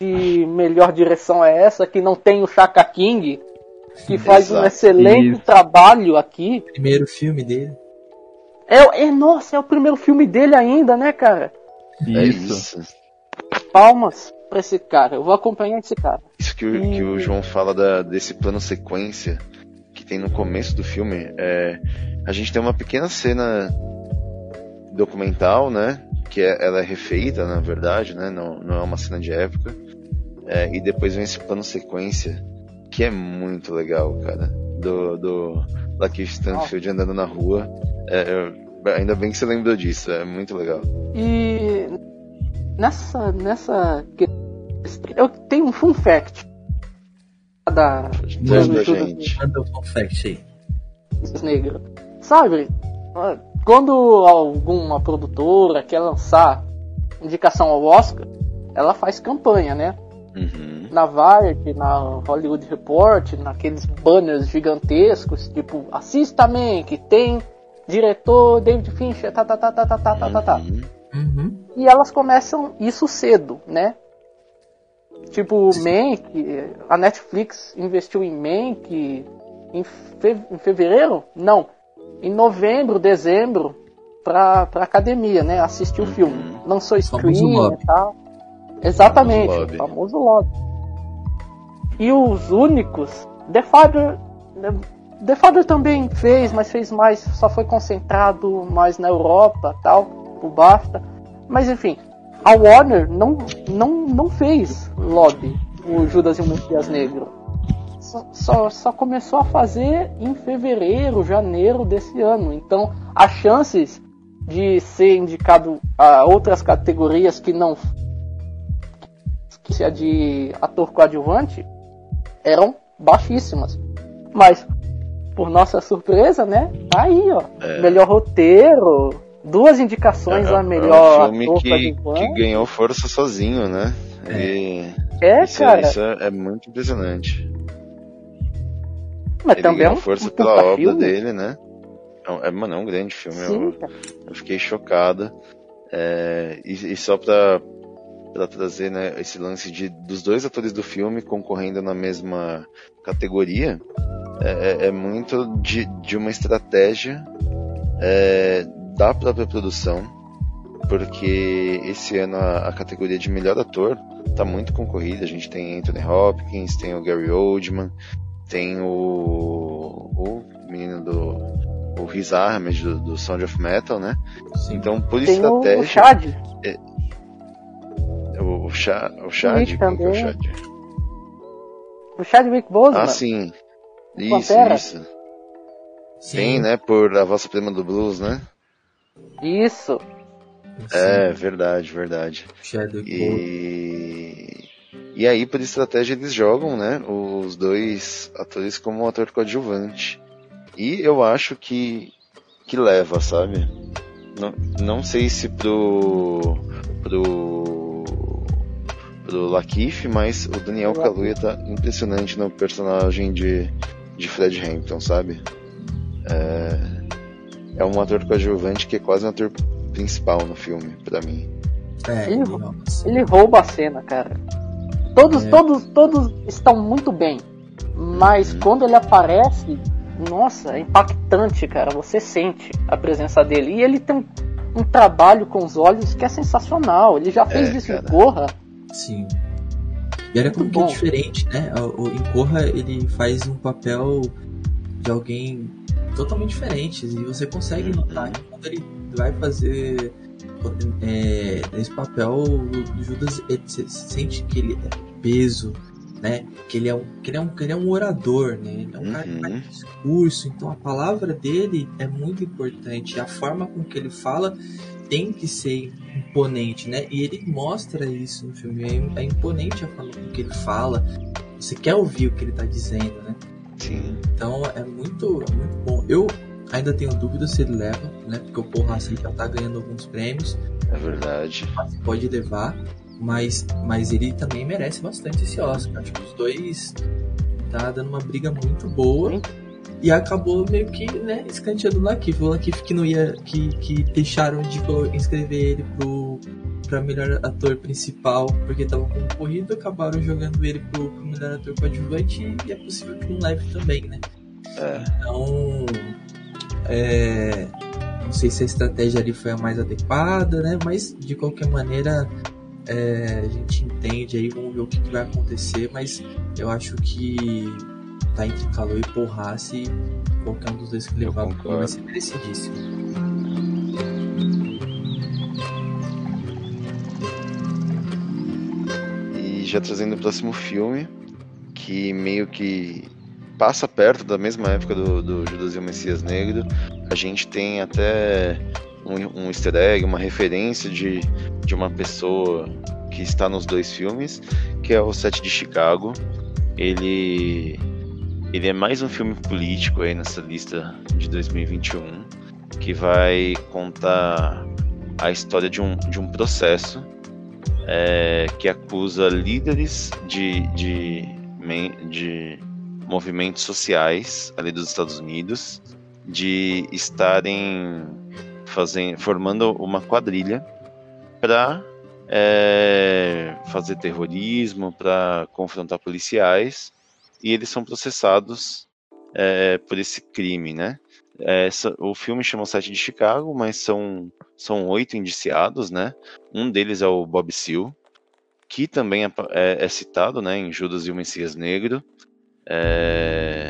de melhor direção é essa que não tem o Chaka King, que faz Exato. um excelente Isso. trabalho aqui. Primeiro filme dele. É, é, nossa, é o primeiro filme dele ainda, né, cara? Isso. Palmas pra esse cara. Eu vou acompanhar esse cara. Isso que o, e... que o João fala da, desse plano sequência que tem no começo do filme, é, a gente tem uma pequena cena documental, né? Que é, ela é refeita, na verdade, né? Não, não é uma cena de época. É, e depois vem esse plano sequência, que é muito legal, cara. Do, do Lakeith Stanfield andando na rua. É, ainda bem que você lembrou disso, é muito legal. E nessa. nessa. Eu tenho um fun fact da. Manda, gente. Manda o fact aí. Negro. Sabe, quando alguma produtora quer lançar indicação ao Oscar, ela faz campanha, né? Uhum. Na Variety, na Hollywood Report, naqueles banners gigantescos, tipo, assista man, que tem diretor David Fincher, tá, tá, tá, tá, tá, tá, tá, tá. Uhum. E elas começam isso cedo, né? Tipo, Mank, a Netflix investiu em Mank em, fe em fevereiro? Não. Em novembro, dezembro, pra, pra academia, né? Assistir o uhum. filme. Lançou screen e tal. Exatamente, famoso lobby. famoso lobby. E os únicos, The Father, The Father também fez, mas fez mais, só foi concentrado mais na Europa, tal, o BAFTA. Mas enfim, a Warner não, não, não fez lobby o Judas e o Messias Negro. Só, só, só, começou a fazer em fevereiro, janeiro desse ano. Então, as chances de ser indicado a outras categorias que não que seja de ator coadjuvante eram baixíssimas. Mas, por nossa surpresa, né? Tá aí, ó. É. Melhor roteiro, duas indicações é, a melhor é um filme que, que, ganhou força sozinho, né? É, e é isso, é, cara. Isso é, muito impressionante. Mas Ele também é um força pela obra filme. dele, né? É, mano, é um grande filme. Sim, eu, eu, fiquei chocado. É, e, e, só pra, pra trazer né, esse lance de, dos dois atores do filme concorrendo na mesma categoria, é, é, muito de, de uma estratégia da própria produção, porque esse ano a, a, categoria de melhor ator tá muito concorrida. A gente tem Anthony Hopkins, tem o Gary Oldman, tem o, o menino do o Riz Ahmed do, do, Sound of Metal, né? Sim. Então, por tem estratégia. O Chad. É, o, o, Chad, o Chad, Sim, também. É o Chad? O Chadwick Boseman. Ah, sim. Isso, isso. Sim. Tem, né? Por A Vossa Prima do Blues, né? Isso. É, verdade, verdade. E... e aí, por estratégia, eles jogam, né, os dois atores como um ator coadjuvante. E eu acho que, que leva, sabe? Não, não sei se pro, pro, pro Lakif, mas o Daniel Kaluuya tá impressionante no personagem de, de Fred Hampton, sabe? É, é um ator coadjuvante que é quase um ator principal no filme, para mim. É, ele, ele, rouba a cena, cara. Todos, é. todos, todos estão muito bem, mas uhum. quando ele aparece, nossa, é impactante, cara. Você sente a presença dele e ele tem um, um trabalho com os olhos que é sensacional. Ele já fez é, isso cara. em Corra. Sim. E olha como Muito que é diferente, né? O, o, em Corra ele faz um papel de alguém totalmente diferente. E você consegue Uhum. notar que quando ele vai fazer é, esse papel, o Judas ele, sente que ele é peso, né? Que ele é um, que ele é um, que ele é um orador, né? Ele é um cara que Uhum. faz discurso, então a palavra dele é muito importante. A forma com que ele fala tem que ser imponente, né? E ele mostra isso no filme. É, é imponente a forma com que ele fala. Você quer ouvir o que ele tá dizendo, né? Sim. Então é muito, é muito bom. Eu ainda tenho dúvida se ele leva, né? Porque o Paul Hassan já tá ganhando alguns prêmios, É verdade. pode levar, mas, mas ele também merece bastante esse Oscar. Acho que os dois tá dando uma briga muito boa. Sim. E acabou meio que, né, escanteando o Lakif. O Lakif que não ia. que, que deixaram de inscrever ele pro. Pra melhor ator principal, porque tava concorrido, acabaram jogando ele pro, pro melhor ator coadjuvante e é possível que não leve também, né? É. Então, é, não sei se a estratégia ali foi a mais adequada, né? Mas de qualquer maneira, é, a gente entende aí, vamos ver o que, que vai acontecer. Mas eu acho que tá entre Calor e Porrace, qualquer um dos dois que levar vai ser merecidíssimo. Já trazendo o próximo filme, que meio que passa perto da mesma época do, do Judas e o Messias Negro, a gente tem até um, um easter egg, uma referência de, de uma pessoa que está nos dois filmes, que é o Sete de Chicago. Ele, ele é mais um filme político aí nessa lista de 2021, que vai contar a história de um, de um processo é, que acusa líderes de, de, de movimentos sociais ali dos Estados Unidos de estarem fazendo, formando uma quadrilha para fazer terrorismo, para confrontar policiais, e eles são processados é, por esse crime, né? É, o filme chama o Sete de Chicago, mas são, são oito indiciados, né? Um deles é o Bob Seale, que também é, é- é citado né, em Judas e o Messias Negro. É,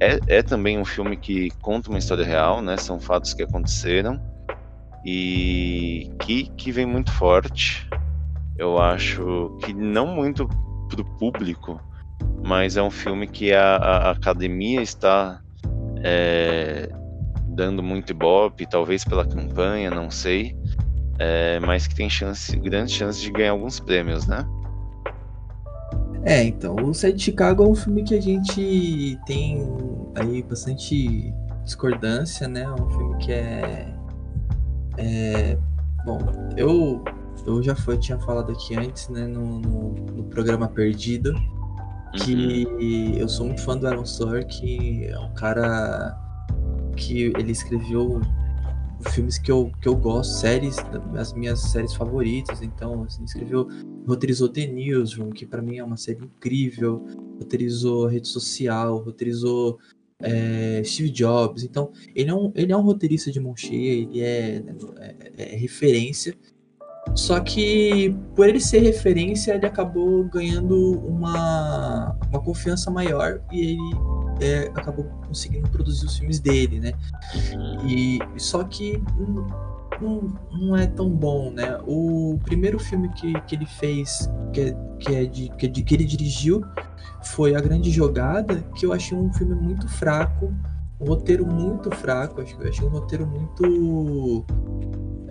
é, é também um filme que conta uma história real, né? São fatos que aconteceram e que, que vem muito forte. Eu acho que não muito pro público, mas é um filme que a, a academia está é, dando muito ibope, talvez pela campanha, não sei é, mas que tem chance, grande chance de ganhar alguns prêmios, né? É, então, o Sete de Chicago é um filme que a gente tem aí bastante discordância, né? É um filme que é. é bom, eu, eu já foi, tinha falado aqui antes, né, no, no, no programa Perdido, que eu sou muito fã do Aaron Sorkin, é um cara que ele escreveu filmes que eu, que eu gosto, séries, as minhas séries favoritas, então, assim, escreveu roteirizou The Newsroom, que pra mim é uma série incrível, roteirizou Rede Social, roteirizou é, Steve Jobs, então ele é, um, ele é um roteirista de mão cheia, ele é, é, é referência, só que por ele ser referência, ele acabou ganhando uma, uma confiança maior e ele é, acabou conseguindo produzir os filmes dele, né? E só que não, não é tão bom, né? O primeiro filme que, que ele fez, que é, que, é de, que, é de, que ele dirigiu, foi A Grande Jogada, que eu achei um filme muito fraco, um roteiro muito fraco, acho que eu achei um roteiro muito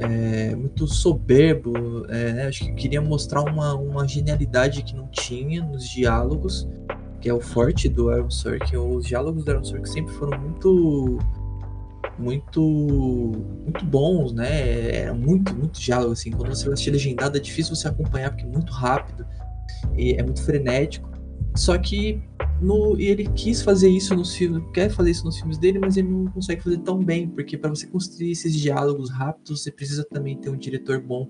é, muito soberbo, é, né? acho que queria mostrar uma, uma genialidade que não tinha nos diálogos, que é o forte do Aaron Sorkin. Os diálogos do Aaron Sorkin sempre foram muito muito muito bons, né? Era muito, muito diálogo, assim. Quando você vai assistir legendado é difícil você acompanhar, porque é muito rápido e é muito frenético. Só que no, e ele quis fazer isso nos filmes, quer fazer isso nos filmes dele, mas ele não consegue fazer tão bem, porque para você construir esses diálogos rápidos, você precisa também ter um diretor bom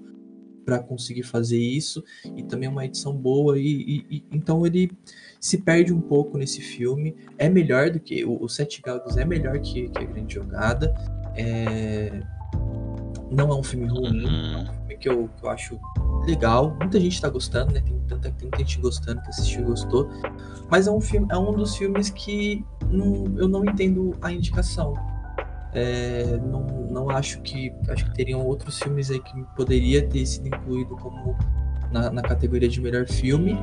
para conseguir fazer isso e também uma edição boa e, e, e, então ele se perde um pouco nesse filme. É melhor do que o, o Sete Galgos é melhor que, que a Grande Jogada é, Não é um filme ruim, Uhum. é um filme que eu, que eu acho legal. Muita gente tá gostando, né? Tem tanta tem muita gente gostando que assistiu e gostou. Mas é um filme, é um dos filmes que não- eu não entendo a indicação. É, não, não acho que. Acho que teriam outros filmes aí que poderia ter sido incluído como na, na categoria de melhor filme,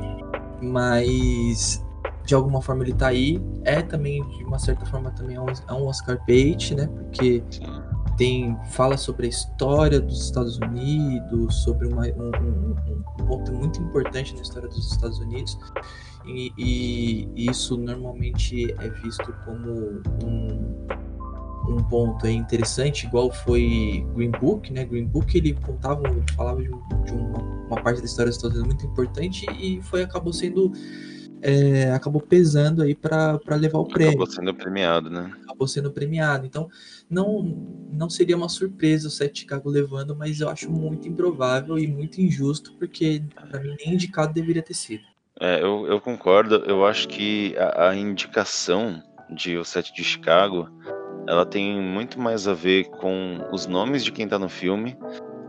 mas de alguma forma ele tá aí. É também, de uma certa forma, também é um, é um Oscar bait, né? Porque. Tem fala sobre a história dos Estados Unidos, sobre uma- um, um- um- ponto muito importante na história dos Estados Unidos. E, e- isso normalmente é visto como um, um ponto interessante, igual foi Green Book, né? Green Book ele contava, falava de, de uma, uma parte da história dos Estados Unidos muito importante e foi acabou sendo é, acabou pesando aí para levar o prêmio Acabou sendo premiado, né? acabou sendo premiado. Então, não, não seria uma surpresa o Sete Chicago levando, mas eu acho muito improvável e muito injusto, porque para mim nem indicado deveria ter sido. É, eu, eu concordo. Eu acho que a, a indicação de O Sete de Chicago, ela tem muito mais a ver com os nomes de quem tá no filme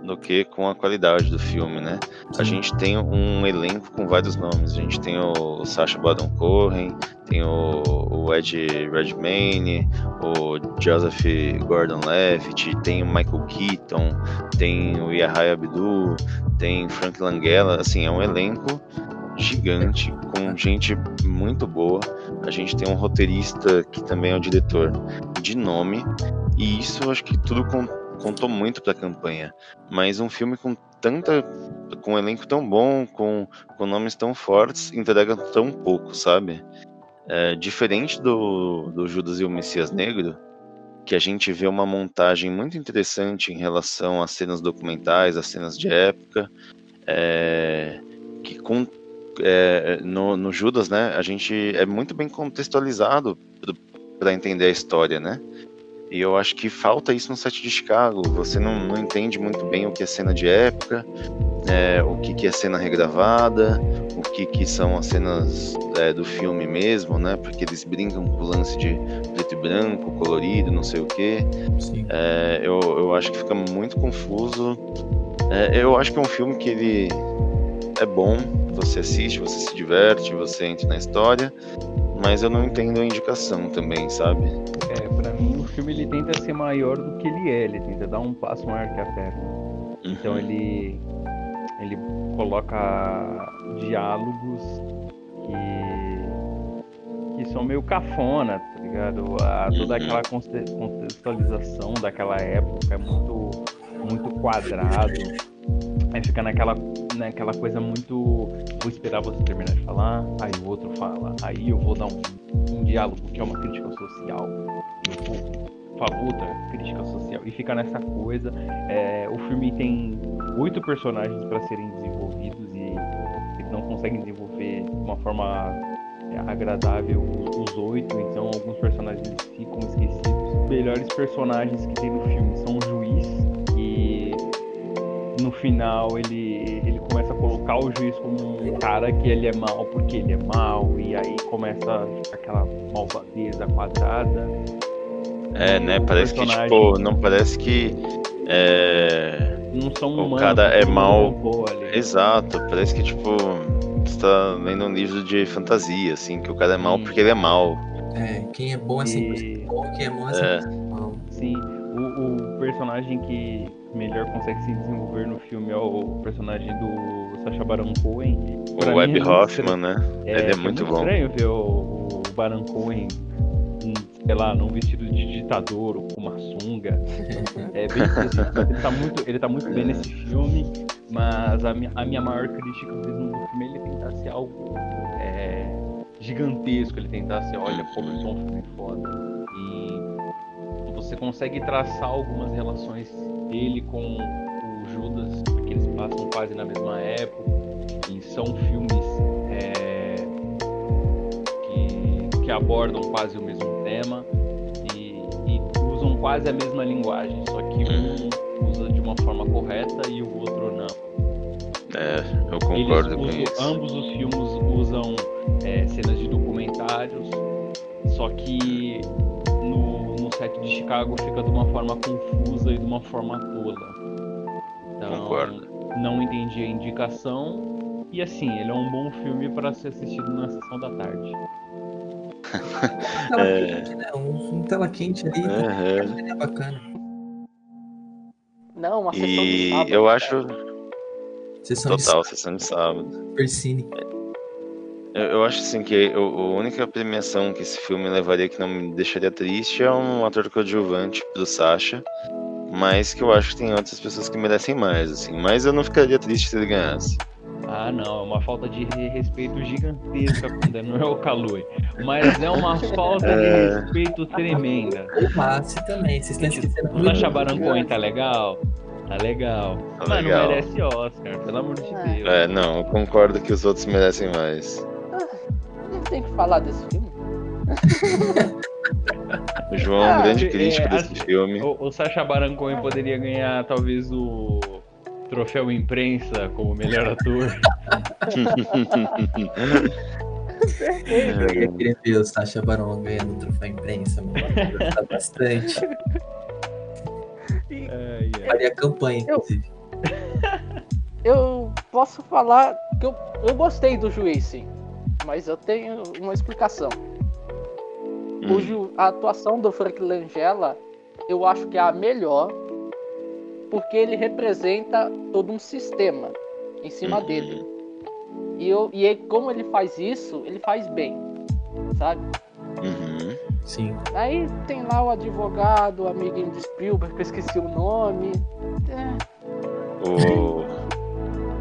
do que com a qualidade do filme, né? A gente tem um elenco com vários nomes. A gente tem o Sacha Baron Cohen, tem o, o Ed Redmayne, o Joseph Gordon-Levitt, tem o Michael Keaton, tem o Yahya Abdul, tem Frank Langella. Assim, é um elenco gigante com gente muito boa. A gente tem um roteirista que também é o diretor de nome e isso acho que tudo contou muito para a campanha. Mas um filme com tanta com um elenco tão bom, com, com nomes tão fortes, entrega tão pouco, sabe? É, diferente do, do Judas e o Messias Negro, que a gente vê uma montagem muito interessante em relação às cenas documentais, às cenas de época, é, que com, é, no, no Judas, né, a gente é muito bem contextualizado para entender a história, né? E eu acho que falta isso no set de Chicago. Você não, não entende muito bem o que é cena de época, é, o que, que é cena regravada, o que, que são as cenas é, do filme mesmo, né? Porque eles brincam com o lance de preto e branco, colorido, não sei o quê. É, eu, eu acho que fica muito confuso. É, eu acho que é um filme que ele é bom, você assiste, você se diverte, você entra na história, mas eu não entendo a indicação também, sabe? É, pra mim o filme ele tenta ser maior do que ele é, ele tenta dar um passo maior que a perna. Então Uhum. ele ele coloca diálogos que que são meio cafona, tá ligado? A, toda Uhum. aquela conte- contextualização daquela época é muito muito quadrado. Aí fica naquela, naquela coisa muito. Vou esperar você terminar de falar, aí o outro fala, aí eu vou dar um, um diálogo que é uma crítica social, eu vou falar outra crítica social, e fica nessa coisa. É, o filme tem oito personagens para serem desenvolvidos e eles não conseguem desenvolver de uma forma é, agradável os oito, então alguns personagens ficam esquecidos. Os melhores personagens que tem no filme são o juiz, que no final ele, ele começa a colocar o juiz como um cara que ele é mal porque ele é mal, e aí começa aquela malvadeza quadrada. É, né? O Parece que, tipo, não parece que. É... Não são O humanos. cara é mal- boa ali. Exato, parece que, tipo, você tá lendo um livro de fantasia, assim, que o cara é mal Sim. porque ele é mal. É, quem é bom é sempre E- bom, quem é bom é É. sempre mal. Sim, o, o personagem que melhor consegue se desenvolver no filme é o personagem do Sacha Baron Cohen. Pra O Webb é muito Hoffman, né? É, Ele é que muito bom. estranho ver o, o Baron Cohen, hum, sei lá, num vestido de ditador ou com uma sunga. É bem ele, tá muito, ele tá muito bem nesse filme, mas a minha, a minha maior crítica mesmo do filme é ele tentar ser algo é, gigantesco, ele tentar ser, olha, pô, eu sou um filme foda. E você consegue traçar algumas relações dele com o Judas, porque eles passam quase na mesma época, e são filmes é, que, que abordam quase o mesmo tema e, e usam quase a mesma linguagem, só que um usa de uma forma correta e o outro não. É, eu concordo Eles com usam- isso. Ambos os filmes usam é, cenas de documentários, só que set de Chicago fica de uma forma confusa e de uma forma tola. Concordo. não entendi a indicação. E assim, ele é um bom filme para ser assistido na sessão da tarde. Tela É. quente, né? Um, um tela quente ali. Aham. É bacana. Não, uma sessão de E sábado. eu acho. Sessão Total, sessão de sábado. de Super Cine. Eu, eu acho assim que o- a única premiação que esse filme levaria que não me deixaria triste é um ator coadjuvante pro Sasha. Mas que eu acho que tem outras pessoas que merecem mais, assim. Mas eu não ficaria triste se ele ganhasse. Ah, não, é uma falta de re- respeito gigantesca com o Daniel Kaluuya. Mas é uma falta de É. respeito tremenda. O Massi também. Vocês estão esquecendo O Sacha Baron Cohen tá legal? Tá legal. Tá Mas legal. não merece Oscar, pelo amor de É. Deus. É, não, eu concordo que os outros merecem mais. Tem que falar desse filme. O João é um Ah, grande é, crítico é, desse assim, filme. O, o Sacha Baron Cohen poderia ganhar talvez o troféu imprensa como melhor ator. Eu queria ver o Sacha Baron ganhando o troféu imprensa, mano. Gostar bastante. Ai, ai. Faria campanha, Eu- inclusive. Eu posso falar que eu, eu gostei do juiz, sim. Mas eu tenho uma explicação. Hum, a atuação do Frank Langella, eu acho que é a melhor, porque ele representa todo um sistema em cima Uhum. dele. E, eu, e ele- como ele faz isso, ele faz bem, sabe? uhum. Sim. Aí tem lá o advogado, o amiguinho de Spielberg, que eu esqueci o nome. É,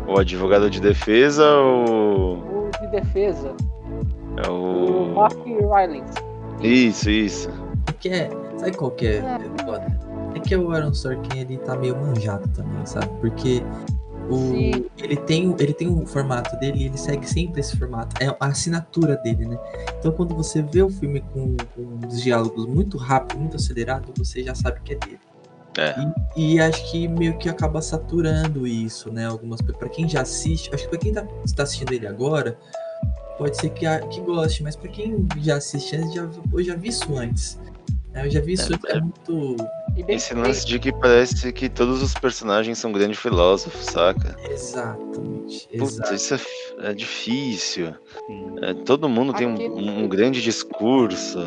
O, o advogado de defesa ou. Defesa, É o o. Mark Rylance. Isso, isso. É que é. Sabe qual que é? foda? É que o Aaron Sorkin ele tá meio manjado também, sabe? Porque o, Sim. ele tem ele tem o formato dele e ele segue sempre esse formato. É a assinatura dele, né? Então quando você vê o filme com, com os diálogos muito rápido, muito acelerado, você já sabe que é dele. É. E, e acho que meio que acaba saturando isso, né? Algumas para quem já assiste, acho que para quem tá, está assistindo ele agora, pode ser que, a- que goste, mas para quem já assiste antes, já, eu já vi isso antes. né? Eu já vi isso É, antes, é muito Esse lance de que parece que todos os personagens são grandes filósofos, saca? Exatamente. Putz, isso é, é difícil. É, todo mundo tem um, um grande discurso.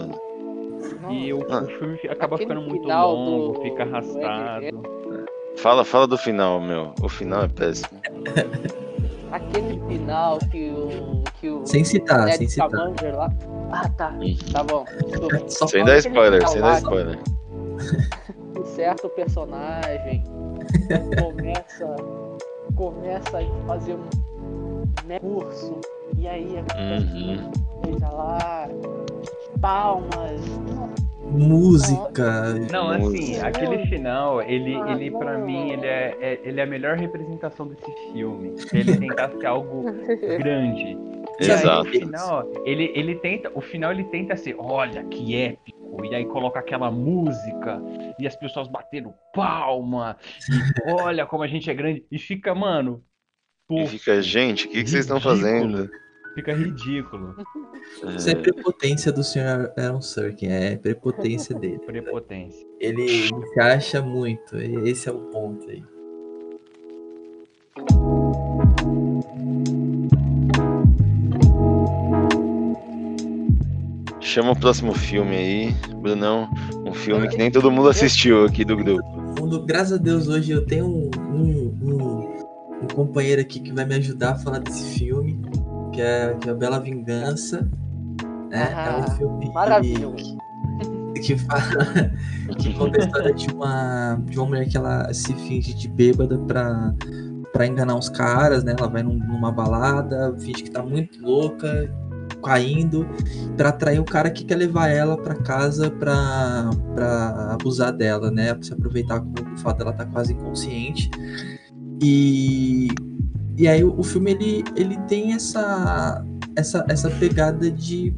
E o, Ah. o filme fi- acaba Aquele ficando muito longo, do- fica do arrastado. Fala, fala do final, meu. O final é péssimo. Aquele final que o. Que o Sem citar, Ned sem citar. Lá. Ah, tá. Tá bom. Só Sem dar spoiler, final sem dar spoiler. Um certo personagem começa. Começa a fazer um né, curso. E aí a Uhum. coisa lá. Palmas. música. Não, assim, Música. aquele final, ele, Ah, ele para mim, ele é, é- ele é a melhor representação desse filme. Ele tentasse ser algo grande. E aí, Exato. o final, ele, ele tenta, o final ele tenta ser, olha que épico, e aí coloca aquela música, e as pessoas bateram palma, e olha como a gente é grande, e fica, mano, pô, E fica, gente, o que, que vocês estão fazendo? Fica ridículo. Isso é prepotência do senhor Aaron Sorkin, é prepotência dele. Prepotência. Ele se acha muito, esse é o ponto aí. Chama o próximo filme aí, Brunão. Um filme que nem todo mundo assistiu aqui do grupo. Graças a Deus, hoje eu tenho um, um, um- um companheiro aqui que vai me ajudar a falar desse filme, que é, que é a Bela Vingança. Né? é um Ah, filme Maravilhoso. que, que fala que conta a história de uma, de uma mulher que ela se finge de bêbada pra, pra enganar os caras, né? Ela vai num- numa balada, finge que tá muito louca, caindo, pra atrair o cara que quer levar ela pra casa pra, pra abusar dela, né? Pra se aproveitar com o fato dela tá quase inconsciente. E, e aí o, o filme ele, ele tem essa, essa, essa pegada de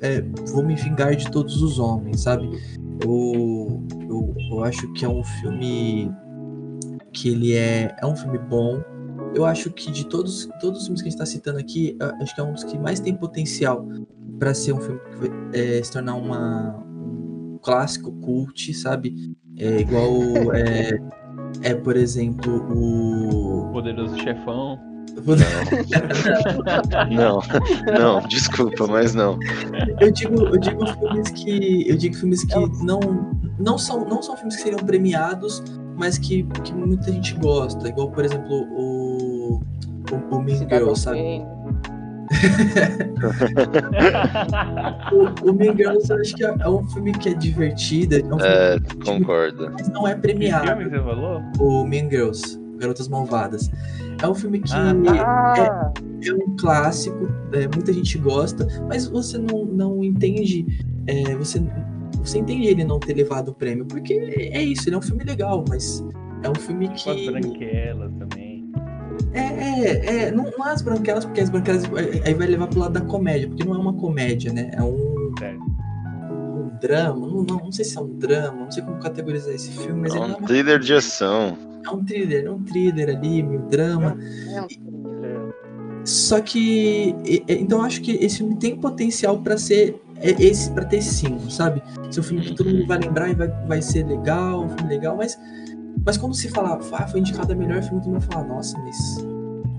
é, vou me vingar de todos os homens, sabe? Eu, eu, eu acho que é um filme que ele é, é um filme bom. Eu acho que de todos, todos os filmes que a gente está citando aqui, acho que é um dos que mais tem potencial para ser um filme que é, se tornar uma, um clássico cult, sabe? É igual é, é, por exemplo, o. Poderoso chefão. Não, não, desculpa, mas não. Eu digo, eu digo filmes que. Eu digo filmes que não, não, são, não são filmes que seriam premiados, mas que, que muita gente gosta. Igual, por exemplo, o. O, o Mean Girl, sabe? o, o Mean Girls eu acho que é, é um filme que é divertido. É, um é concordo. Mas não é premiado. Que filme você falou? O Mean Girls, Garotas Malvadas. É um filme que Ah, Ah, é, é um clássico, é, muita gente gosta, mas você não, não entende. é, você, você entende ele não ter levado o prêmio, porque é isso, ele é um filme legal, mas é um filme Com as que. branquelas também. É, é, é não, não é as branquelas, porque as branquelas é, aí vai levar pro lado da comédia, porque não é uma comédia, né? É um, um drama, não, não, não sei se é um drama, não sei como categorizar esse filme, mas É não é, um uma- thriller de ação. é um thriller, é um thriller ali, meio drama. é um thriller. Só que. Então eu acho que esse filme tem potencial pra ser. é, Esse, pra ter sim, sabe? Ser um filme que todo mundo vai lembrar e vai, vai ser legal, um filme legal, mas. Mas quando se fala, ah, foi indicado a melhor filme, todo mundo fala, nossa, mas.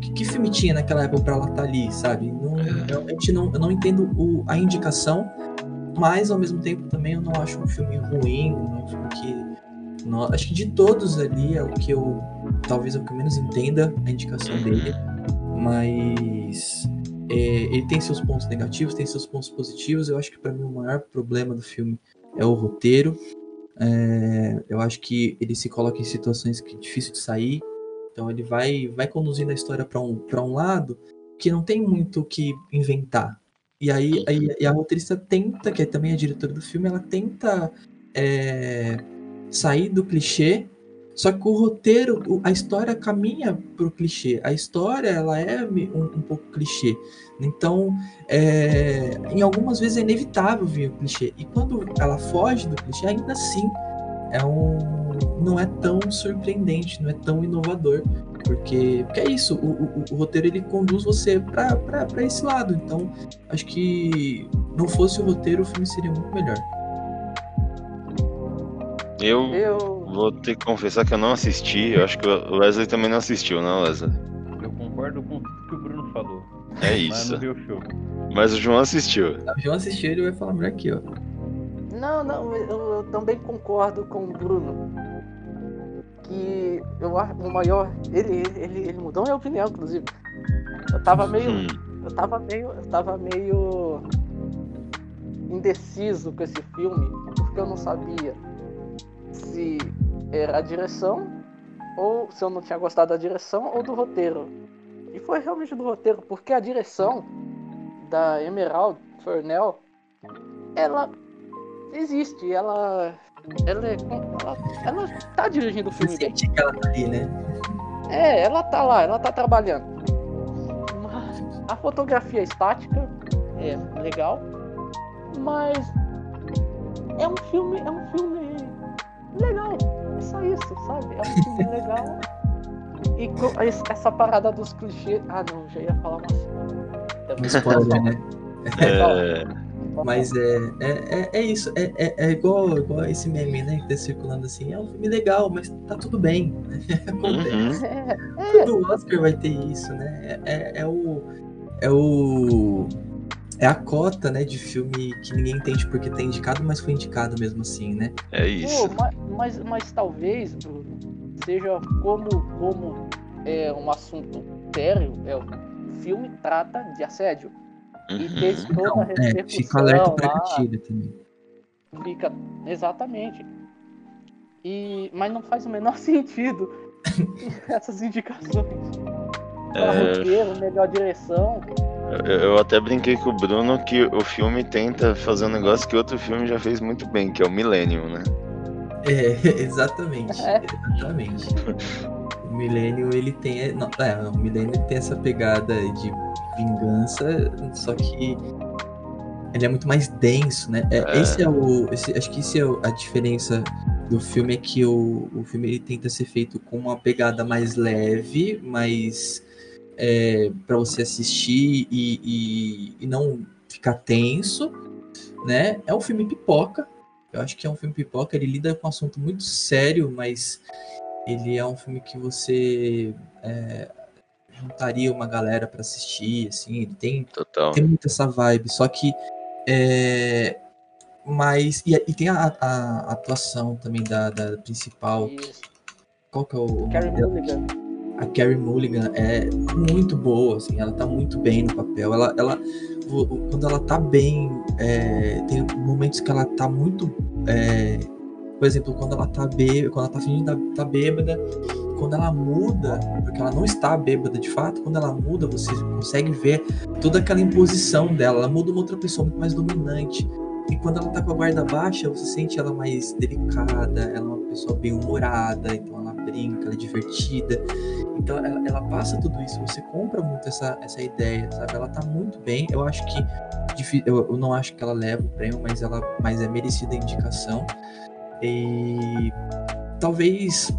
Que, que filme tinha naquela época pra ela estar ali, sabe? Não, eu, a gente não, eu não entendo o, a indicação, mas ao mesmo tempo também eu não acho um filme ruim, não é um filme que. não- acho que de todos ali é o que eu. Talvez é o que eu menos entenda a indicação dele mas é, ele tem seus pontos negativos, tem seus pontos positivos. Eu acho que para mim o maior problema do filme é o roteiro. É, eu acho que ele se coloca em situações que é difícil de sair. Então ele vai, vai conduzindo a história para um, um lado que não tem muito o que inventar. E aí, aí e a roteirista tenta, que é também a diretora do filme, ela tenta é, sair do clichê só que o roteiro, a história caminha pro clichê. A história, ela é um, um pouco clichê. Então, é, em algumas vezes é inevitável vir o clichê. E quando ela foge do clichê, ainda assim, é um, não é tão surpreendente, não é tão inovador. Porque, porque é isso, o, o- o roteiro ele conduz você pra pra- pra esse lado. Então, acho que não fosse o roteiro, o filme seria muito melhor. Eu Eu. Vou ter que confessar que eu não assisti. Eu acho que o Wesley também não assistiu, não, Wesley? Eu concordo com tudo que o Bruno falou. É Mas isso. não vi o filme. Mas o João assistiu. O João assistiu, ele vai falar melhor que eu. Não, não, eu, eu também concordo com o Bruno. Que eu acho o maior. Ele, ele, ele mudou minha opinião, inclusive. Eu tava meio. Hum, Eu tava meio. Eu tava meio indeciso com esse filme, porque eu não sabia se era a direção, ou se eu não tinha gostado da direção ou do roteiro. E foi realmente do roteiro, porque a direção da Emerald Fernell, ela existe, ela. Ela, é, ela, ela tá dirigindo o Você filme bem. sente que ela tá ali, né? É, ela tá lá, ela tá trabalhando. Mas a fotografia estática é legal, mas é um filme, é um filme legal. É só isso, sabe? É um filme legal. E essa parada dos clichês. Ah não, já ia falar uma. Um spoiler, né? é, Mas é, é, é, é isso, é, é, é igual, igual esse meme, né? Que tá circulando assim. É um filme legal, mas tá tudo bem. né? Acontece. uhum. Todo Oscar vai ter isso, né? É, é, é o. É o. É a cota, né, de filme que ninguém entende porque tá indicado, mas foi indicado mesmo assim, né? é isso. Pô, mas, mas, mas talvez, Bruno, seja como, como é um assunto sério, é, o filme trata de assédio. E Uhum. fez toda a Então, é, repercussão fica alerta pra gatilho também. fica exatamente. E, mas não faz o menor sentido essas indicações. É. Roteiro, melhor direção. Eu, até brinquei com o Bruno que o filme tenta fazer um negócio que outro filme já fez muito bem, que é o Millennium, né? É, exatamente. É. Exatamente. O Milênio, ele tem. Não, é, o Milênio tem essa pegada de vingança, só que ele é muito mais denso, né? É, É. Esse é o. esse- acho que isso é o- a diferença do filme, é que o, o filme ele tenta ser feito com uma pegada mais leve, mais. É, para você assistir e, e, e não ficar tenso, né? É um filme pipoca, eu acho que é um filme pipoca, ele lida com um assunto muito sério, mas ele é um filme que você é, juntaria uma galera pra assistir, assim, ele tem, Total. tem muito essa vibe, só que é, mas e, e tem a, a atuação também da, da principal, Isso. qual que é o Carrie? Mulligan. A Carrie Mulligan é muito boa, assim, ela tá muito bem no papel. Ela, ela quando ela tá bem, é, tem momentos que ela tá muito, é, por exemplo, quando ela tá bêbada, quando ela tá fingindo tá, tá bêbada, quando ela muda, porque ela não está bêbada de fato, quando ela muda, você consegue ver toda aquela imposição dela. Ela muda uma outra pessoa muito mais dominante. E quando ela tá com a guarda baixa, você sente ela mais delicada, ela é uma pessoa bem humorada, então ela brinca, ela é divertida. Então ela, ela passa tudo isso, você compra muito essa, essa ideia, sabe? Ela tá muito bem. Eu acho que eu, eu não acho que ela leva o prêmio, mas ela mas é merecida a indicação. E talvez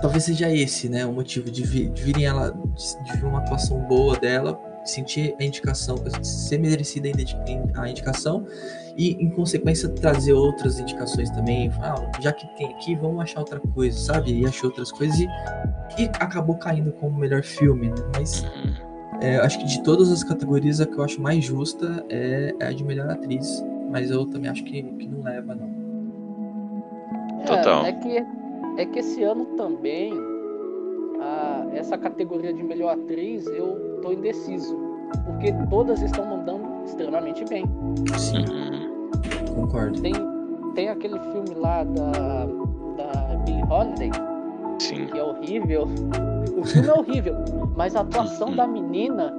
talvez seja esse, né, o motivo de, vi- de virem ela de, de ver uma atuação boa dela, sentir a indicação, ser merecida a indicação e em consequência trazer outras indicações também. Ah, já que tem aqui, vamos achar outra coisa, sabe? E achou outras coisas e e acabou caindo como melhor filme, né? Mas Uhum. é, acho que de todas as categorias a que eu acho mais justa é, é a de melhor atriz. Mas eu também acho que, que não leva, não. Total. É, é que, é que esse ano também, a- essa categoria de melhor atriz, eu tô indeciso. Porque todas estão mandando extremamente bem. Sim, Uhum. Concordo. Tem, tem aquele filme lá da, da Billie Holiday, Sim. que é horrível. O filme é horrível, mas a atuação da menina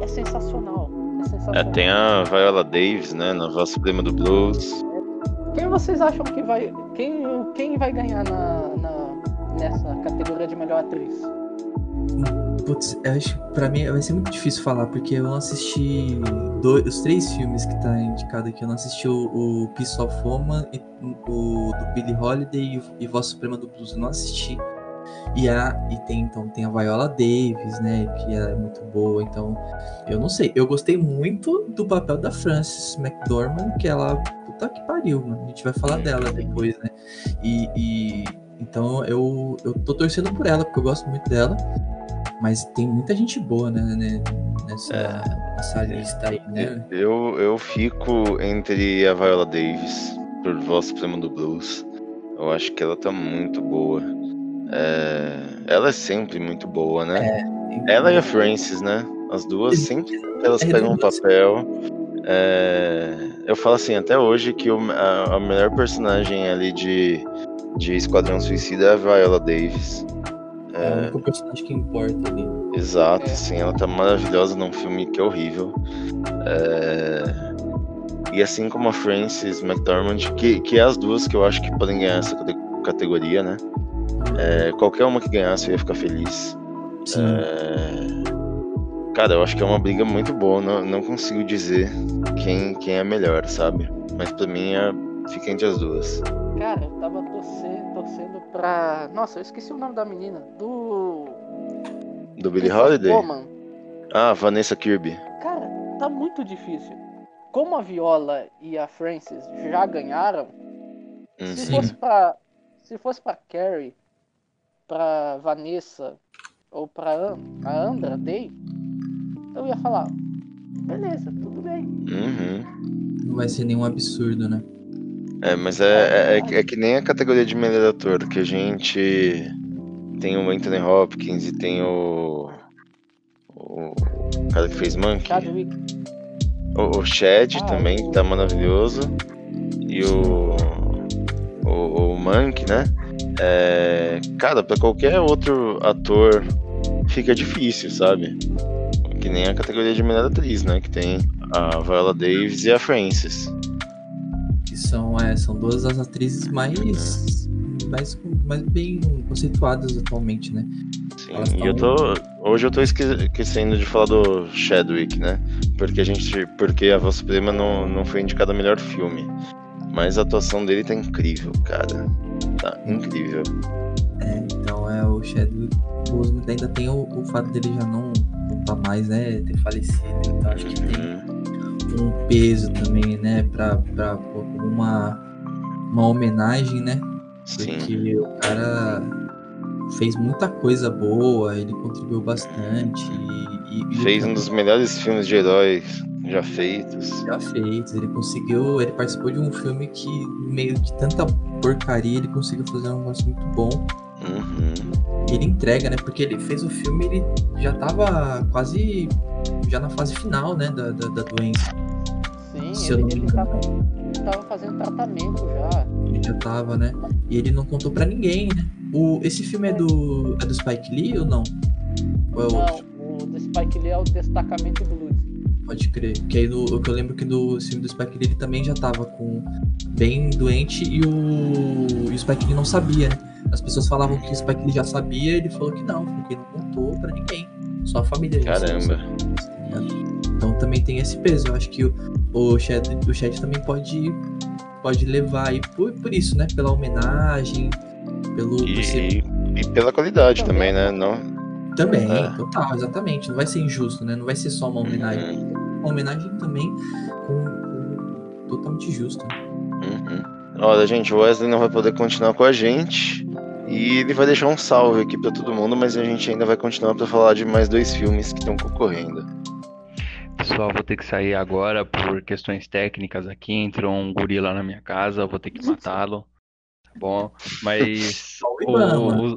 é sensacional. É É, sensacional. tem a Viola Davis, né? Na voz suprema do blues. Quem vocês acham que vai. Quem, quem vai ganhar na, na- nessa categoria de melhor atriz? Putz, eu acho pra mim vai ser muito difícil falar, porque eu não assisti dois, os três filmes que tá indicado aqui. Eu não assisti o, o Piece of Woman, e, o do Billie Holiday e, e Voz Suprema do Blues. Eu não assisti. E, a, e tem, então, tem a Viola Davis, né? Que é muito boa. Então, eu não sei. Eu gostei muito do papel da Frances McDormand, que ela. Puta que pariu, mano. A gente vai falar dela depois, né? E. e- então eu, eu tô torcendo por ela, porque eu gosto muito dela. Mas tem muita gente boa, né, né, nessa, nessa lista aí, né? Eu, eu fico entre a Viola Davis, por voz suprema do blues. Eu acho que ela tá muito boa. É, Ela é sempre muito boa, né? Ela e a Frances, né? As duas sempre elas É pegam um papel. é, Eu falo assim, até hoje que o- a, a melhor personagem ali de, de Esquadrão Suicida é a Viola Davis. É o único personagem que importa ali. Exato, É. assim, ela tá maravilhosa num filme que é horrível. É, E assim como a Frances McDormand, que, que é as duas que eu acho que podem ganhar essa cate- categoria, né? É, qualquer uma que ganhasse eu ia ficar feliz. Sim. É, Cara, eu acho que é uma briga muito boa, não, não consigo dizer quem, quem é melhor, sabe? Mas pra mim é... fica entre as duas. Cara, eu tava torcendo, torcendo pra. Nossa, eu esqueci o nome da menina. Do. Do of Holiday? Woman. Ah, Vanessa Kirby. Cara, tá muito difícil. Como a Viola e a Frances já ganharam, Uhum. se fosse pra. Se fosse pra Carrie, pra Vanessa ou pra An a Andra Day, eu ia falar, beleza, tudo bem. Uhum. Não vai ser nenhum absurdo, né? É, mas é, é, é que- é que nem a categoria de melhor ator, que a gente tem o Anthony Hopkins e tem o. O cara que fez Monkey. O, o Chad Ah, também, que tá maravilhoso. E o. O, o Monk, né? É, cara, pra qualquer outro ator fica difícil, sabe? Que nem a categoria de melhor atriz, né? Que tem a Viola Davis e a Frances. São, é, são duas das atrizes mais, mais, mais bem conceituadas atualmente, né? Sim, Elas e eu tô. Hoje eu tô esque- esquecendo de falar do Chadwick, né? Porque a gente. Porque a Voz Suprema não, não foi indicada a melhor filme. Mas a atuação dele tá incrível, cara. Tá incrível. É, então é o Chadwick Boseman ainda tem o, o fato dele já não, não tá mais, né? Ter falecido. Então acho que tem peso também, né? Pra, pra uma, uma homenagem, né? Sim. Porque o cara fez muita coisa boa, ele contribuiu bastante. E, e Fez um dos melhores filmes de heróis já feitos. já feitos. Ele conseguiu. Ele participou de um filme que, no meio de tanta porcaria, ele conseguiu fazer um negócio muito bom. Uhum. E ele entrega, né? Porque ele fez o filme, ele já tava quase. Já na fase final, né? Da, da, da doença. Sim, Se ele, ele, tava, tava fazendo tratamento já. Ele já tava, né? E ele não contou pra ninguém, né? O, esse filme é do. É do Spike Lee ou não? Ou é outro? Não, o do Spike Lee é o Destacamento Blues. Pode crer. Porque aí no, o que eu lembro que no filme do Spike Lee ele também já tava com bem doente e o, e o Spike Lee não sabia, né? As pessoas falavam que o Spike Lee já sabia, ele falou que não, porque ele não contou pra ninguém. Só a família já Caramba. sabia, tá ligado? Então também tem esse peso. Eu acho que o, o Chad, o Chad também pode, pode levar aí por, por isso, né? Pela homenagem, pelo. por ser- E, e pela qualidade também, né? Não, Também, É. total, exatamente. Não vai ser injusto, né? Não vai ser só uma homenagem. Uhum. Uma homenagem também com, com- totalmente justa. Uhum. Olha, gente, o Wesley não vai poder continuar com a gente. E ele vai deixar um salve aqui pra todo mundo, mas a gente ainda vai continuar pra falar de mais dois filmes que estão concorrendo. Pessoal, vou ter que sair agora por questões técnicas aqui. Entrou um gorila na minha casa, vou ter que matá-lo. Tá bom? Mas o o,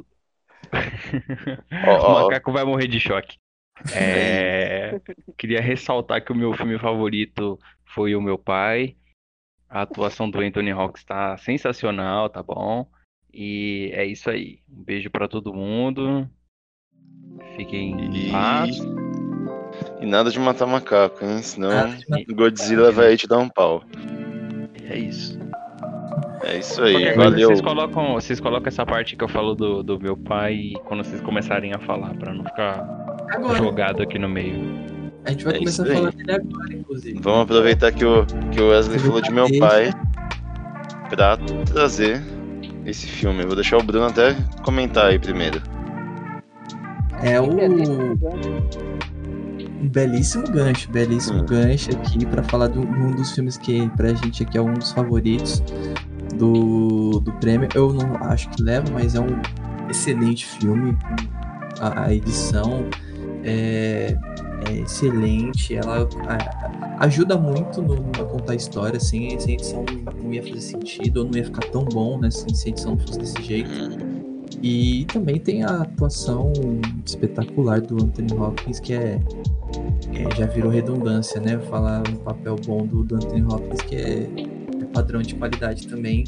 o- macaco vai morrer de choque. É, Queria ressaltar que o meu filme favorito foi O Meu Pai. A atuação do Anthony Hawks está sensacional, tá bom? E é isso aí. Um beijo pra todo mundo. Fiquem em E... paz. E nada de matar macaco, hein? Senão Godzilla vai te dar um pau. É isso. É isso aí, Qualquer valeu. vocês colocam, vocês colocam essa parte que eu falo do, do meu pai quando vocês começarem a falar, pra não ficar Agora, jogado aqui no meio. a gente vai É começar a falar dele agora, inclusive. Vamos aproveitar que o, que o Wesley falou de meu pai pra trazer esse filme. Eu vou deixar o Bruno até comentar aí primeiro. É o um belíssimo gancho, belíssimo Hum. gancho aqui pra falar de um, dos filmes que pra gente aqui é um dos favoritos do, do prêmio. Eu não acho que leva, mas é um excelente filme. A, a edição é, é excelente, ela a- ajuda muito no, a contar a história. Sem, sem edição não ia fazer sentido, ou não ia ficar tão bom, né? Se, a edição fosse desse jeito. E também tem a atuação espetacular do Anthony Hopkins, que é, é, já virou redundância, né? Falar um papel bom do, do Anthony Hopkins, que é, é padrão de qualidade também.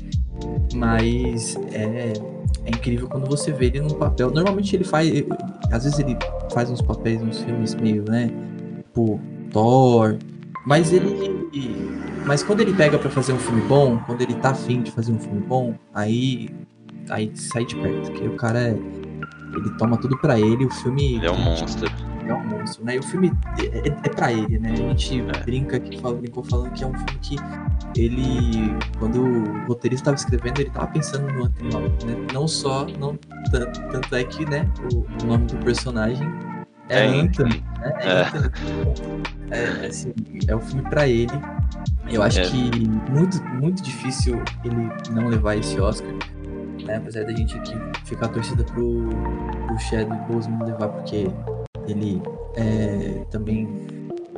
Mas é, é incrível quando você vê ele num papel. Normalmente ele faz. Às vezes ele faz uns papéis, uns filmes meio, né? Tipo, Thor. Mas ele. Mas quando ele pega pra fazer um filme bom, quando ele tá afim de fazer um filme bom, aí aí sai de perto, que o cara é, ele toma tudo pra ele, o filme Ele é um monstro. é um monstro, né? E o filme é, é, é pra ele, né? A gente É. brinca que fala, brincou falando que é um filme que ele, quando o roteirista estava escrevendo, ele tava pensando no Hopkins, né? Não só, não tanto, tanto é que, né? O, o nome do personagem é, É Anthony, né? É, É. Anthony. É, assim, é um filme pra ele. Eu acho É. que muito, muito difícil ele não levar esse Oscar. Né? Apesar da gente aqui ficar torcida pro, pro Chadwick Boseman levar, porque ele é, também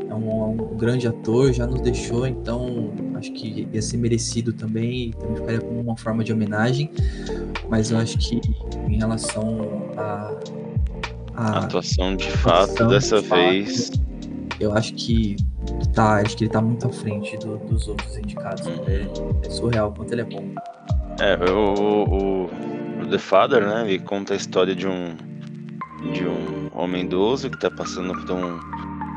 é um, é um grande ator, já nos deixou, então acho que ia ser merecido também, e também ficaria como uma forma de homenagem. Mas eu acho que em relação a. A atuação de fato, atuação, dessa de fato, vez. eu acho que tá, acho que ele tá muito à frente do- dos outros indicados. É, é surreal o quanto ele é bom. É, o, o, o The Father, né? Ele conta a história de um de um homem idoso que tá passando por um,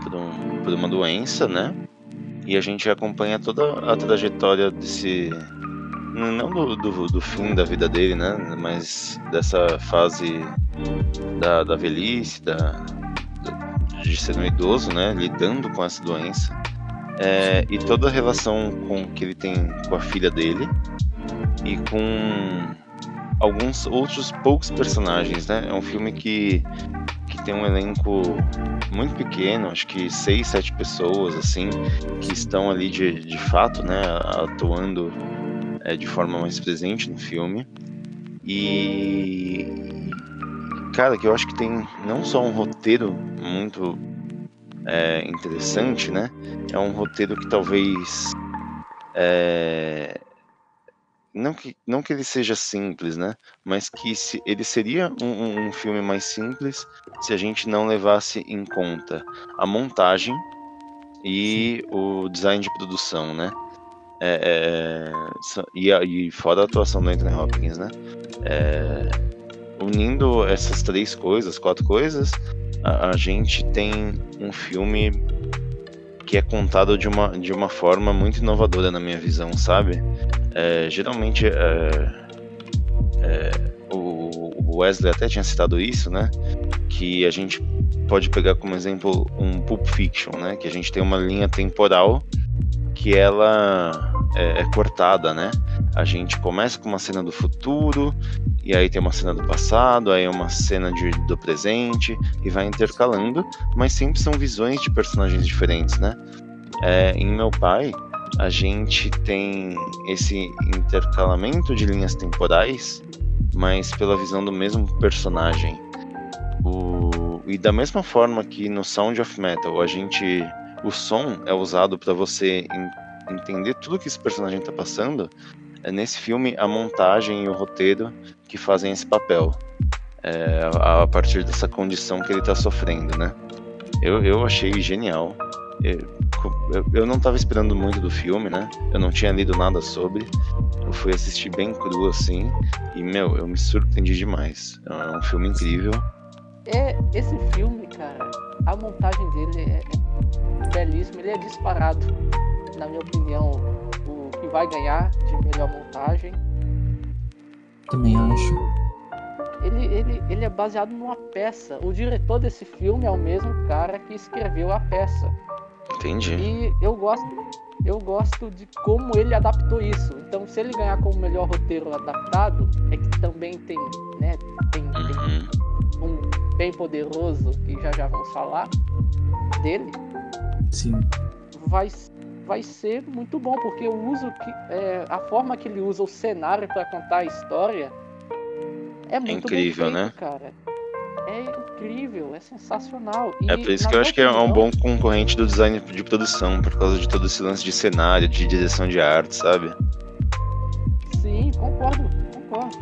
por um por uma doença, né? E a gente acompanha toda a trajetória desse não do, do, do fim da vida dele, né? Mas dessa fase da, da velhice, da, da- de ser um idoso, né? Lidando com essa doença. É, e toda a relação com que ele tem com a filha dele e com alguns outros poucos personagens, né? É um filme que, que tem um elenco muito pequeno, acho que seis, sete pessoas, assim, que estão ali de, de fato, né? Atuando é, de forma mais presente no filme. E, cara, que eu acho que tem não só um roteiro muito é, interessante, né? É um roteiro que talvez é, não que, não que ele seja simples, né? Mas que se, ele seria um, um, filme mais simples se a gente não levasse em conta a montagem e Sim. o design de produção, né? É, é, e, e fora a atuação do Anthony Hopkins, né? É, unindo essas três coisas, quatro coisas, a, a gente tem um filme que é contado de uma, de uma forma muito inovadora na minha visão, sabe? É, geralmente é, é, o Wesley até tinha citado isso, né? Que a gente pode pegar como exemplo um Pulp Fiction, né? Que a gente tem uma linha temporal que ela é, é cortada, né? A gente começa com uma cena do futuro, e aí tem uma cena do passado, aí uma cena de, do presente, e vai intercalando, mas sempre são visões de personagens diferentes, né? É, em Meu Pai, a gente tem esse intercalamento de linhas temporais, mas pela visão do mesmo personagem. O... E da mesma forma que no Sound of Metal, a gente. O som é usado para você entender tudo que esse personagem está passando, é nesse filme a montagem e o roteiro que fazem esse papel. É, a, partir dessa condição que ele está sofrendo, né? Eu, eu achei genial. Eu, eu, eu não estava esperando muito do filme, né? Eu não tinha lido nada sobre. Eu fui assistir bem cru assim. E, meu, eu me surpreendi demais. É um filme incrível. É, esse filme, cara, a montagem dele é, belíssima. Ele é disparado, na minha opinião, o que vai ganhar de melhor montagem. Também acho. Ele, ele, ele é baseado numa peça. O diretor desse filme é o mesmo cara que escreveu a peça. Entendi. E eu gosto, eu gosto de como ele adaptou isso. Então, se ele ganhar como melhor roteiro adaptado, é que também tem, né, tem, uhum. tem um bem poderoso que já já vamos falar dele. Sim. Vai vai ser muito bom, porque o uso que é, a forma que ele usa o cenário para contar a história é, muito é incrível, feito, né? Cara. É incrível, é sensacional. E, é por isso que eu acho que é um bom concorrente do design de produção, por causa de todo esse lance de cenário, de direção de arte, sabe? Sim, concordo, concordo.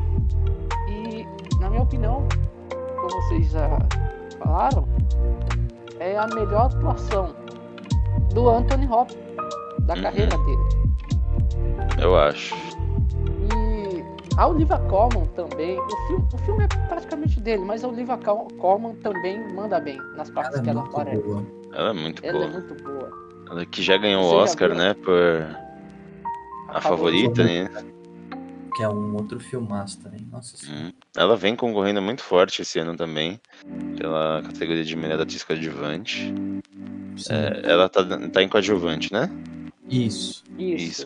E na minha opinião, como vocês já falaram, é a melhor atuação do Anthony Hopkins da uhum. carreira dele. Eu acho. E a Olivia Colman também. O filme, o filme é praticamente dele, mas a Olivia Colman também manda bem nas partes ela é que ela aparece. Boa. Ela é muito ela boa. Ela é muito boa. Ela que já ganhou o Oscar, né? Por a, a favorita, né? Que é um outro filmaço também. Nossa hum. Ela vem concorrendo muito forte esse ano também. Pela categoria de melhor atriz coadjuvante. É, ela tá, tá em coadjuvante, né? Isso. Isso.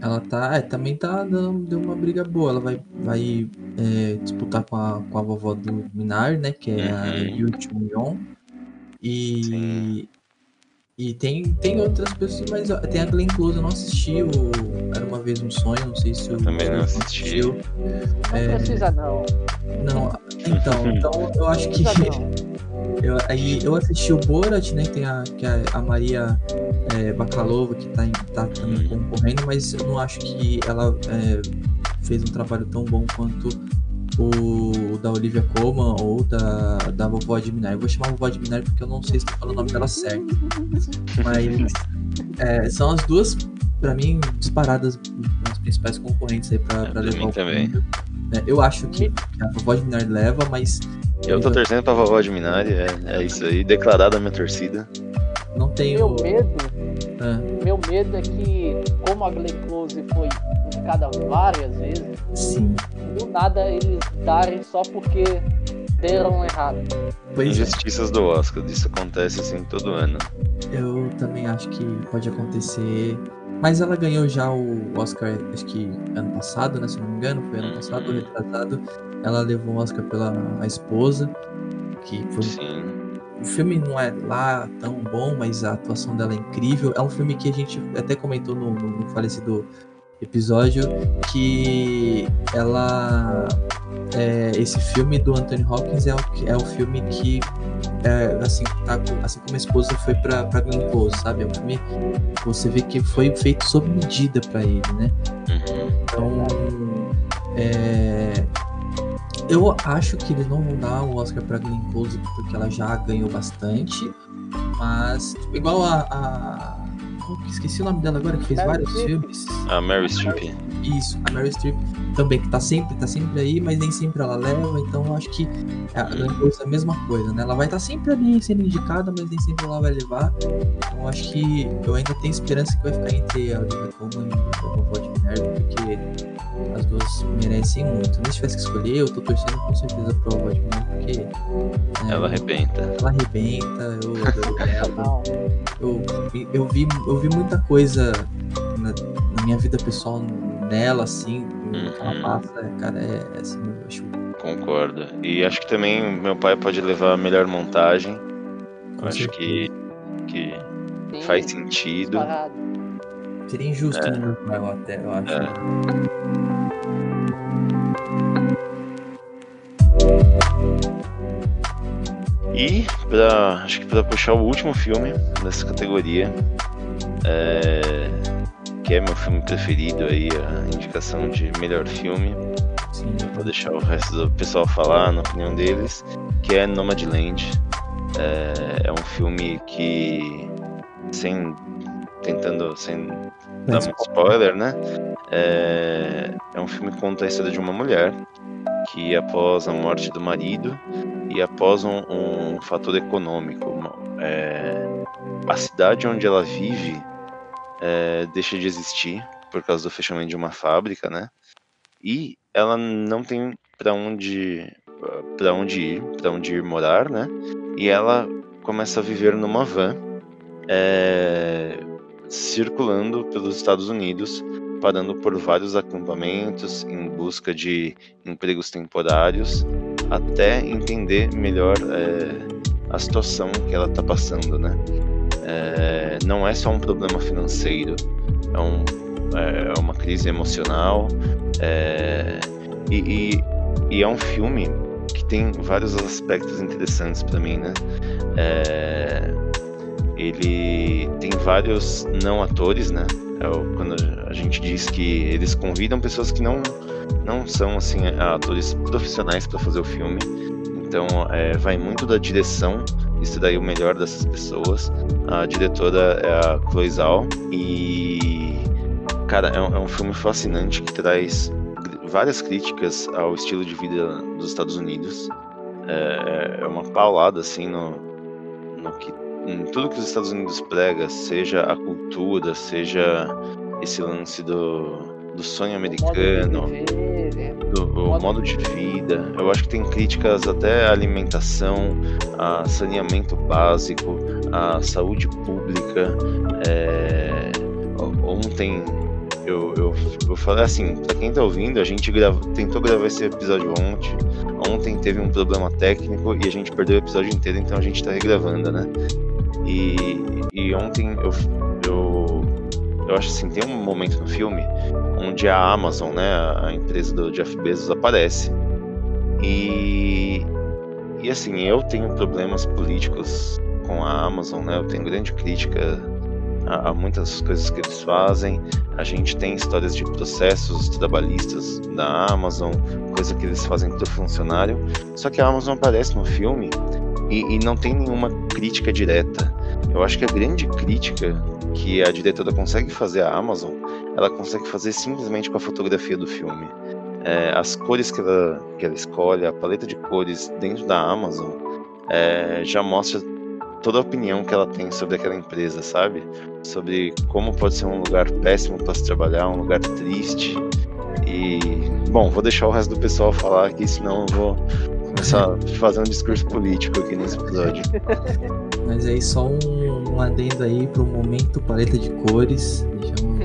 Ela tá. É, também tá dando deu uma briga boa. Ela vai, vai é, disputar com a, com a vovó do Minar, né? Que é uhum. a Yu Chung Yong. E. Sim. E tem, tem outras pessoas, mas tem a Glenn Close, eu não assisti o Era Uma Vez Um Sonho, não sei se eu... também não assisti. Não é... precisa não. Não, então, então eu acho que... Eu, aí eu assisti o Borat, né? Que tem a, que a, a Maria é, Bakalova, que tá, em, tá também concorrendo, mas eu não acho que ela é, fez um trabalho tão bom quanto o da Olivia Colman ou da, da vovó de Minar. Eu vou chamar a vovó de Minar porque eu não sei se estou falando o nome dela certo. Mas é, são as duas, para mim, disparadas as principais concorrentes aí pra, pra levar o também. É, eu acho que a vovó de Minar leva, mas. Eu tô torcendo pra vovó de Minari, é, é isso aí, declarada a minha torcida. Não tenho. Meu medo. É. Meu medo é que, como a Glenn Close foi indicada várias vezes, Sim. Do nada eles darem só porque deram errado. Pois é. Injustiças é. do Oscar, isso acontece assim todo ano. Eu também acho que pode acontecer. Mas ela ganhou já o Oscar, acho que ano passado, né? Se não me engano, foi ano uhum. passado, retrasado. Ela levou o Oscar pela a esposa, que foi Sim o filme não é lá tão bom, mas a atuação dela é incrível. É um filme que a gente até comentou no, no, no falecido episódio que ela é, esse filme do Anthony Hopkins é o, é o filme que é, assim, tá, assim como a esposa foi pra, pra Glenn Close, sabe? É um filme que você vê que foi feito sob medida para ele, né? Então, é, eu acho que eles não vão dar o Oscar pra Glenn Close porque ela já ganhou bastante, mas igual a, a esqueci o nome dela agora, que fez Mary vários Streep. filmes. A Mary Streep. Isso, a Mary Streep também, que tá sempre, tá sempre aí, mas nem sempre ela leva, então eu acho que a Glenn Close é a mesma coisa, né? Ela vai estar tá sempre ali sendo indicada, mas nem sempre ela vai levar. Então eu acho que eu ainda tenho esperança que vai ficar entre a Olivia Colman e a vovó de Minerva, porque as duas merecem muito. Se tivesse que escolher, eu tô torcendo com certeza pro de Minerva, porque. É, ela arrebenta. Ela arrebenta, eu adoro ela. Eu, eu, vi, eu vi muita coisa na, na minha vida pessoal nela, assim, ela uhum. passa, cara, é, é assim, eu acho. Concordo. E acho que também meu pai pode levar a melhor montagem. Eu acho que, que Sim, faz sentido. Disparado. Seria injusto, é. né, meu pai, até, eu acho. É. E pra, acho que para puxar o último filme dessa categoria, é, que é meu filme preferido aí, a indicação de melhor filme. Sim. Vou deixar o resto do pessoal falar na opinião deles, que é Nomadland. É, é um filme que, sem tentando, sem dar muito spoiler, né? É, é um filme que conta a história de uma mulher que após a morte do marido e após um, um fator econômico, é, a cidade onde ela vive é, deixa de existir por causa do fechamento de uma fábrica, né? E ela não tem para onde para onde ir, para onde ir morar, né? E ela começa a viver numa van, é, circulando pelos Estados Unidos, parando por vários acampamentos em busca de empregos temporários, até entender melhor é, a situação que ela está passando, né? É, não é só um problema financeiro, é, um, é uma crise emocional é, e, e, e, é um filme que tem vários aspectos interessantes para mim, né? É, ele tem vários não atores, né? É quando a gente diz que eles convidam pessoas que não não são assim atores profissionais para fazer o filme. Então é, vai muito da direção extrair o melhor dessas pessoas. A diretora é a Chloe Zhao e, cara, é um, é um filme fascinante que traz várias críticas ao estilo de vida dos Estados Unidos. É, é uma paulada, assim, no, no que, em tudo que os Estados Unidos prega, seja a cultura, seja esse lance do, do sonho americano, do o modo de vida. Eu acho que tem críticas até à alimentação, a saneamento básico, a saúde pública. É... Ontem eu, eu, eu falei assim, pra quem tá ouvindo, a gente grava, tentou gravar esse episódio ontem. Ontem teve um problema técnico e a gente perdeu o episódio inteiro, então a gente tá regravando, né? E, e ontem eu, eu acho assim, tem um momento no filme onde a Amazon, né, a empresa do Jeff Bezos, aparece. E, e assim, eu tenho problemas políticos com a Amazon, né? Eu tenho grande crítica a, a, muitas coisas que eles fazem. A gente tem histórias de processos trabalhistas da Amazon, coisa que eles fazem para o funcionário. Só que a Amazon aparece no filme e, e não tem nenhuma crítica direta. Eu acho que a grande crítica que a diretora consegue fazer à Amazon ela consegue fazer simplesmente com a fotografia do filme. É, as cores que ela, que ela escolhe, a paleta de cores dentro da Amazon, é, já mostra toda a opinião que ela tem sobre aquela empresa, sabe? Sobre como pode ser um lugar péssimo para se trabalhar, um lugar triste. E, bom, vou deixar o resto do pessoal falar aqui, senão eu vou começar a fazer um discurso político aqui nesse episódio. Mas aí só um, um adendo aí para o momento paleta de cores.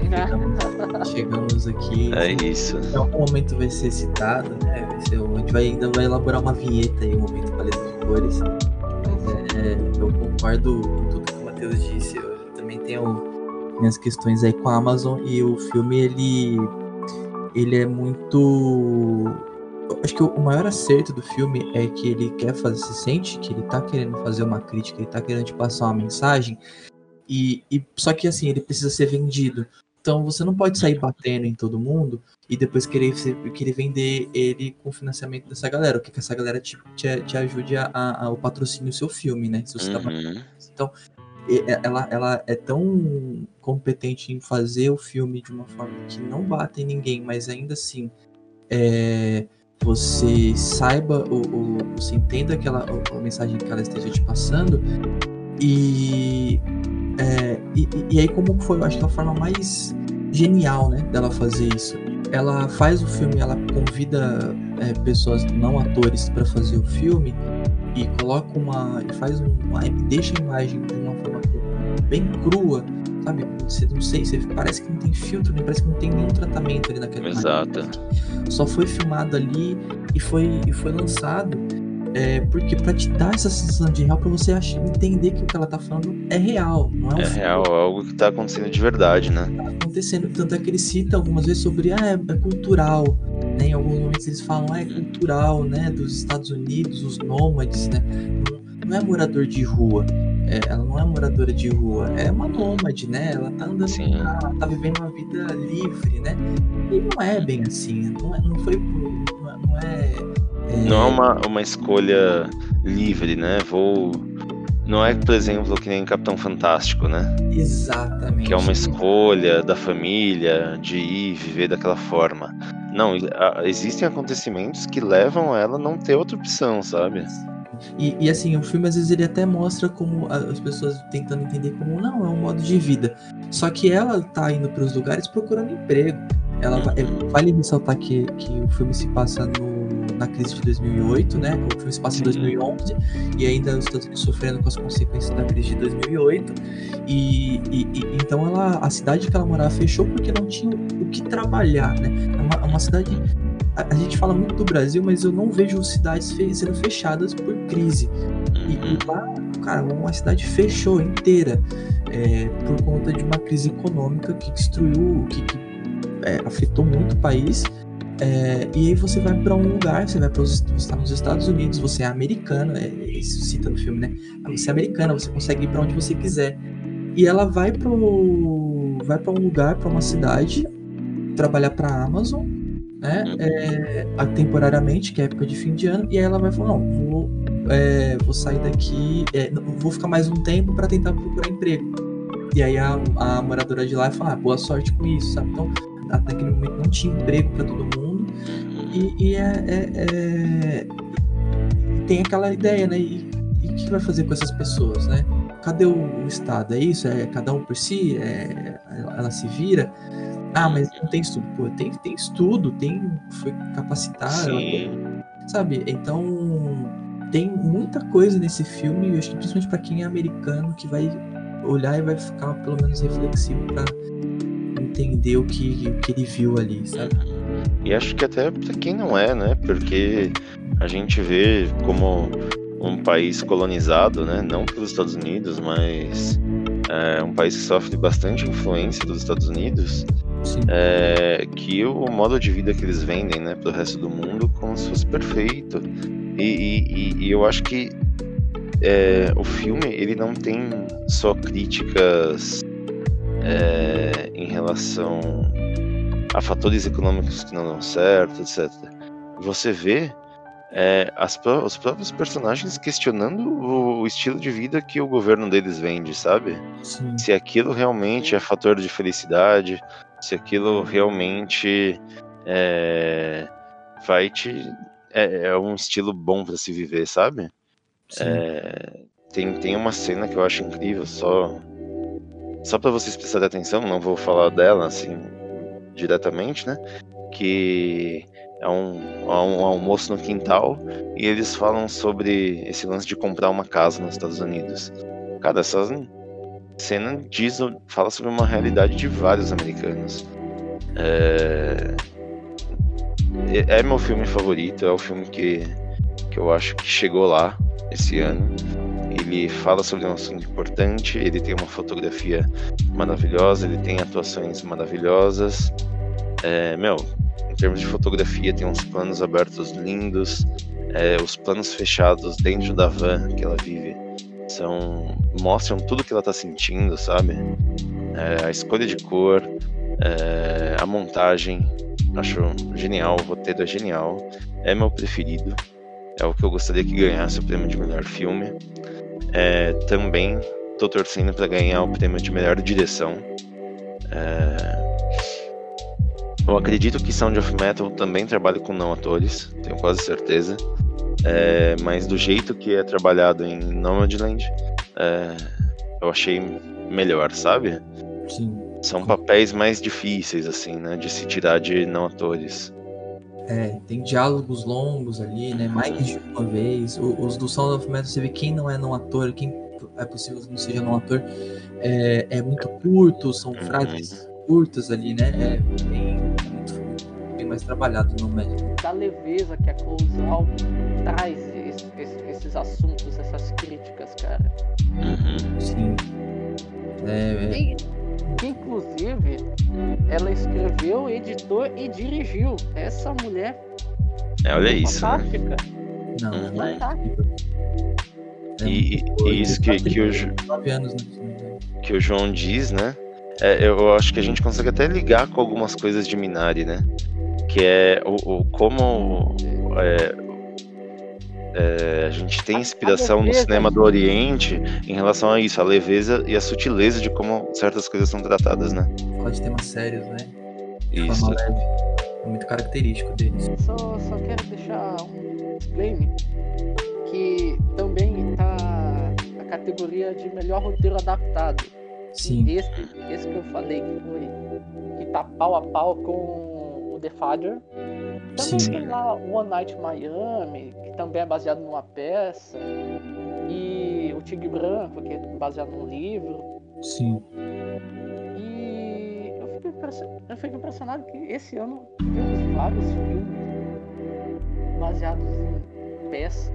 Chegamos, chegamos aqui. É isso. Em algum momento vai ser citado, né? Vai ser, a gente vai, ainda vai elaborar uma vinheta aí, o momento paleta de cores. Mas é, eu concordo com tudo que o Matheus disse. Eu também tenho minhas questões aí com a Amazon e o filme ele ele é muito acho que o maior acerto do filme é que ele quer fazer se sente que ele tá querendo fazer uma crítica, ele tá querendo te passar uma mensagem e, e só que assim, ele precisa ser vendido. Então você não pode sair batendo em todo mundo e depois querer, querer vender ele com o financiamento dessa galera. O que, que essa galera te, te, te ajude a, a, a, o patrocínio do seu filme, né? Se você tá Uhum. tá Então, ela, ela é tão competente em fazer o filme de uma forma que não bate em ninguém, mas ainda assim é, você saiba, o, o, você entenda aquela, a mensagem que ela esteja te passando e, é, e, e aí como foi, eu acho que a forma mais genial, né, dela fazer isso. Ela faz o filme, ela convida é, pessoas não atores para fazer o filme e coloca uma e faz um, uma, deixa a imagem de uma forma bem crua, sabe? Você não sei, você parece que não tem filtro, nem parece que não tem nenhum tratamento ali naquela Exato. Só foi filmado ali e foi e foi lançado é, porque para te dar essa sensação de real, para você entender que o que ela tá falando é real, não é um É filme real, é algo que tá acontecendo de verdade, né? tá acontecendo. Tanto é que ele cita algumas vezes sobre ah, é, é cultural. Né? Em alguns momentos eles falam, ah, é cultural, né? Dos Estados Unidos, os nômades, né? Não, não é morador de rua. É, ela não é moradora de rua, é uma nômade, né? Ela tá andando, tá, tá vivendo uma vida livre, né? E não é bem assim, não, é, não foi por- não é, não é, é, Não é uma, uma escolha livre, né? Vou. Não é, por exemplo, que nem Capitão Fantástico, né? exatamente. Que é uma escolha da família de ir viver daquela forma. Não, existem acontecimentos que levam ela a não ter outra opção, sabe? E, e, assim, o filme às vezes ele até mostra como as pessoas tentando entender como não, é um modo de vida. Só que ela tá indo para os lugares procurando emprego. Ela vai, é, vale ressaltar que, que o filme se passa no- na crise de 2008, né? O filme se passa em Sim. 2011 e ainda os Estados Unidos sofrendo com as consequências da crise de 2008. E, e- e- então ela, a cidade que ela morava fechou porque não tinha o que trabalhar, né? É uma, é uma cidade a, gente fala muito do Brasil, mas eu não vejo cidades sendo fechadas por crise. E, Uhum. e lá, cara, uma cidade fechou inteira é, por conta de uma crise econômica que destruiu, que, que, é, afetou muito o país. É, e aí você vai para um lugar, você vai para os nos Estados Unidos, você é americano, é, isso cita no filme, né? Você é americana, você consegue ir para onde você quiser. E ela vai pro vai para um lugar, para uma cidade, trabalhar para a Amazon, né? É, temporariamente, que é época de fim de ano, e aí ela vai falar, não, vou, é, vou sair daqui, é, não, vou ficar mais um tempo para tentar procurar emprego. E aí a, a moradora de lá fala, ah, boa sorte com isso, sabe? Então, naquele momento não tinha emprego para todo mundo, e, e é, é- é- tem aquela ideia, né? E, o que vai fazer com essas pessoas, né? Cadê o, o Estado? É isso? É cada um por si? É, ela, se vira? Ah, mas não tem estudo. Pô, tem, tem estudo, tem, foi Sim. sabe? Então tem muita coisa nesse filme, eu acho que principalmente pra quem é americano que vai olhar e vai ficar pelo menos reflexivo pra entender o que, o que ele viu ali, sabe? E acho que até pra quem não é, né? Porque a gente vê como um país colonizado, né? Não pelos Estados Unidos, mas é um país que sofre bastante influência dos Estados Unidos, é, que o modo de vida que eles vendem, né, pro resto do mundo, como se fosse perfeito. E, e- e- e eu acho que é, o filme ele não tem só críticas é, em relação a fatores econômicos que não dão certo, etc. Você vê é, as os próprios personagens questionando o, o estilo de vida que o governo deles vende, sabe? Sim. Se aquilo realmente é fator de felicidade, se aquilo realmente é, vai te. É, é um estilo bom para se viver, sabe? É, tem, tem uma cena que eu acho incrível, só só para vocês prestarem atenção, não vou falar dela assim diretamente, né? Que é um, é um almoço no quintal e eles falam sobre esse lance de comprar uma casa nos Estados Unidos. Cara, essa cena diz, fala sobre uma realidade de vários americanos. É, é meu filme favorito, é o filme que, que eu acho que chegou lá esse ano. Ele fala sobre um assunto importante, ele tem uma fotografia maravilhosa, ele tem atuações maravilhosas. É, meu, em termos de fotografia, tem uns planos abertos lindos, é, os planos fechados dentro da van que ela vive são mostram tudo que ela tá sentindo, sabe? É, a escolha de cor, é, a montagem, acho genial, o roteiro é genial, é meu preferido, é o que eu gostaria que ganhasse o prêmio de melhor filme. É, também tô torcendo para ganhar o prêmio de melhor direção. É, eu acredito que Sound of Metal também trabalha com não atores, tenho quase certeza. É, mas do jeito que é trabalhado em Nomadland, é, eu achei melhor, sabe? Sim. São papéis mais difíceis, assim, né? De se tirar de não atores. É, tem diálogos longos ali, né? Mais de uma vez. O- Os do Sound of Metal, você vê quem não é não ator, quem é possível que não seja não ator, é, é muito curto, são Uhum. frases curtas ali, né? É bem, bem mais trabalhado no médico. da leveza que a Close Out traz esse- esse- esses assuntos, essas críticas, cara. Uhum. Sim. É, é, E, inclusive, ela escreveu, editou e dirigiu. Essa mulher É, olha isso, né? fantástica. não, Uhum. é Fantástica. É E, e isso que, que, o, Ju- 9 anos, né? que o João diz, né? É, eu acho que a gente consegue até ligar com algumas coisas de Minari, né? Que é o, o como é, é, a gente tem inspiração no cinema do Oriente em relação a isso, a leveza e a sutileza de como certas coisas são tratadas, né? Falar de temas sérios, né? De Isso. leve. É muito característico deles. Só, só quero deixar um disclaimer que também tá a categoria de melhor roteiro adaptado. Sim. Esse, esse que eu falei que foi que tá pau a pau com o The Father. Também Sim. tem lá One Night Miami, que também é baseado numa peça. E o Tigre Branco, que é baseado num livro. Sim. E eu fico, impressionado, eu fico impressionado que esse ano tivemos vários filmes baseados em peça.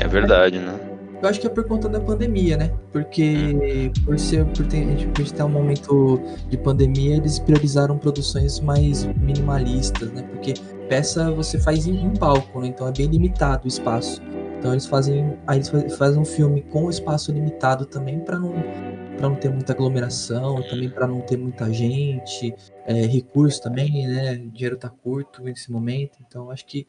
É verdade, né? Eu acho que é por conta da pandemia, né? Porque por ser por ter, a gente- ter um momento de pandemia, eles priorizaram produções mais minimalistas, né? Porque peça você faz em um palco, né? Então é bem limitado o espaço. Então eles fazem, aí eles fa- fazem um filme com espaço limitado também para não para não ter muita aglomeração, também para não ter muita gente, é, recurso também, né? O dinheiro tá curto nesse momento, então acho que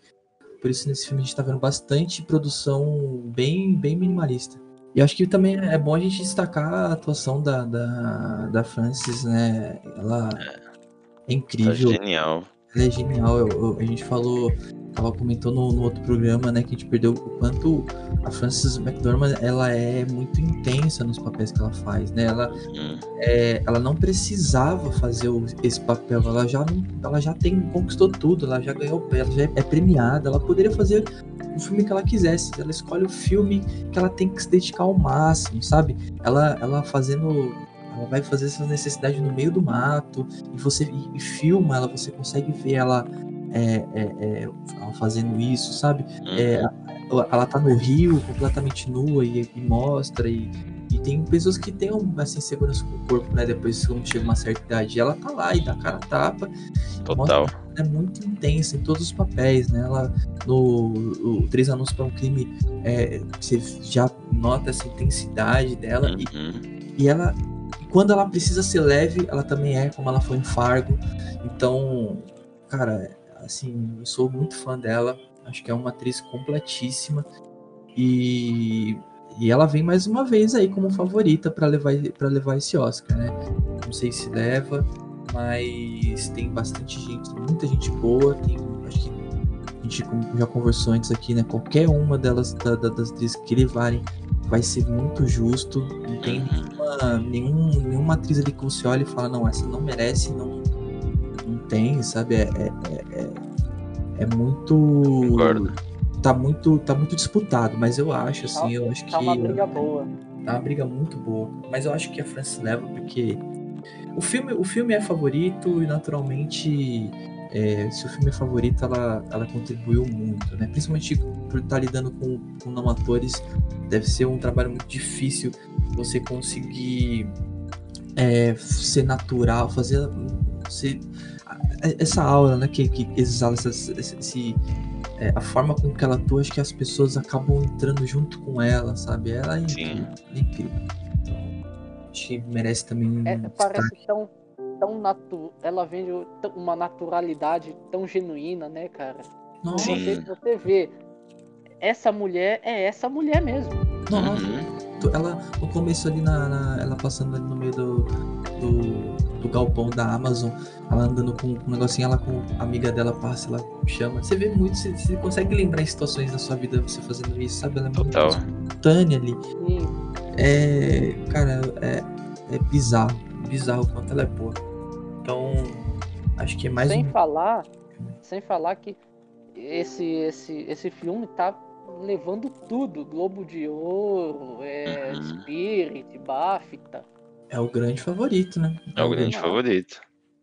por isso nesse filme a gente tá vendo bastante produção bem, bem minimalista. E acho que também é bom a gente destacar a atuação da, da, da Frances, né? Ela é Tá incrível, genial. Ela é genial. Eu- eu- a gente falou, ela comentou no, no outro programa, né, que a gente perdeu o quanto a Frances McDormand ela é muito intensa nos papéis que ela faz, né? Ela é, ela não precisava fazer o- esse papel, ela já, ela já tem, conquistou tudo, ela já ganhou, ela já é premiada, ela poderia fazer o filme que ela quisesse, ela escolhe o filme que ela tem que se dedicar ao máximo, sabe? Ela, ela fazendo, ela vai fazer essas necessidades no meio do mato, e você e, e filma ela, você consegue ver ela, é, é, é, ela fazendo isso, sabe? hum. É, ela- ela tá no rio completamente nua e, e mostra e, e tem pessoas que têm um, assim segurança com o corpo né depois quando chega uma certa idade e ela tá lá e dá cara a tapa Total. é muito intensa em todos os papéis né ela no três anúncios para um crime é, você já nota essa intensidade dela e, Uhum. e ela quando ela precisa ser leve ela também é como ela foi em Fargo. Então cara assim eu sou muito fã dela. Acho que é uma atriz completíssima. E e ela vem mais uma vez aí como favorita para levar para levar esse Oscar né? Não sei se leva mas tem bastante gente muita gente boa. Tem acho que a gente já conversou antes aqui né? Qualquer uma delas da- da- das atrizes que levarem vai ser muito justo não tem nenhuma, nenhum, nenhuma atriz ali que você olha e fala, não, essa não merece, não, não tem, sabe? É, é, é, é- é muito. Concordo. Tá muito, tá muito disputado, mas eu acho, assim, eu acho que. Tá uma briga boa. Tá uma briga muito boa. Mas eu acho que a Francis leva porque o filme, o filme é favorito e naturalmente é, se o filme é favorito, ela, ela contribuiu muito, né? Principalmente por estar lidando com, com não atores, deve ser um trabalho muito difícil você conseguir é, ser natural, fazer ser, essa aura, né? Que, que exala essa, esse, é, a forma com que ela atua, acho que as pessoas acabam entrando junto com ela, sabe? Ela é incrível. É incrível. Acho que merece também. É, parece tão tão natu ela vende uma naturalidade tão genuína, né, cara? Nossa. Você, você vê, essa mulher é essa mulher mesmo. Nossa. Uhum. Ela, no começo ali, na, na, ela passando ali no meio do, do, do, galpão da Amazon, ela andando com um negocinho, ela com a amiga dela passa, ela chama. Você vê muito, você, você consegue lembrar em situações da sua vida você fazendo isso, sabe? Ela é muito espontânea ali. Sim. É, cara, é, é bizarro, bizarro o quanto ela é boa. Então, acho que é mais sem um... falar, sem falar que esse esse esse filme tá levando tudo, Globo de Ouro, é, Uhum. Spirit, BAFTA. é o grande favorito, né? É o grande favorito.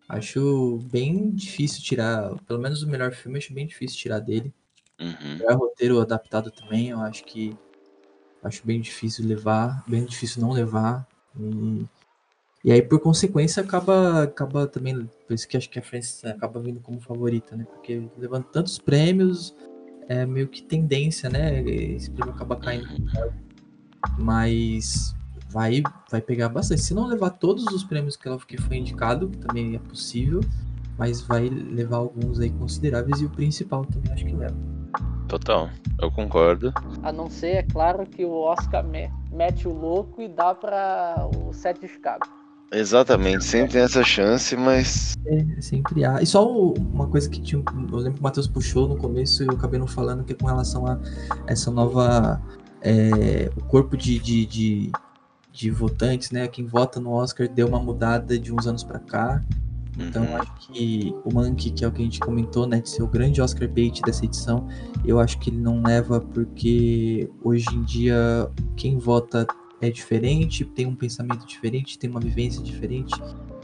Acho bem difícil tirar, pelo menos o melhor filme, acho bem difícil tirar dele. Uhum. melhor roteiro adaptado também, eu acho que acho bem difícil levar, bem difícil não levar. E, e aí, por consequência, acaba, acaba também, por isso que acho que a Frances acaba vindo como favorita, né? Porque levando tantos prêmios, é meio que tendência, né? Esse prêmio acaba caindo. Mas vai, vai pegar bastante. Se não levar todos os prêmios que ela que foi indicado, que também é possível, mas vai levar alguns aí consideráveis e o principal também acho que leva. Total. Eu concordo. A não ser, é claro, que o Oscar me- mete o louco e dá pra o Sete de Chicago. Exatamente. Sempre tem essa chance, mas. É, sempre há. E só uma coisa que tinha, eu lembro que o Matheus puxou no começo e eu acabei não falando, que é com relação a essa nova. é, o corpo de, de, de, de votantes, né? Quem vota no Oscar deu uma mudada de uns anos pra cá. Então Uhum. acho que o Monkey, que é o que a gente comentou, né? De ser o grande Oscar bait dessa edição, eu acho que ele não leva porque hoje em dia quem vota é diferente, tem um pensamento diferente, tem uma vivência diferente.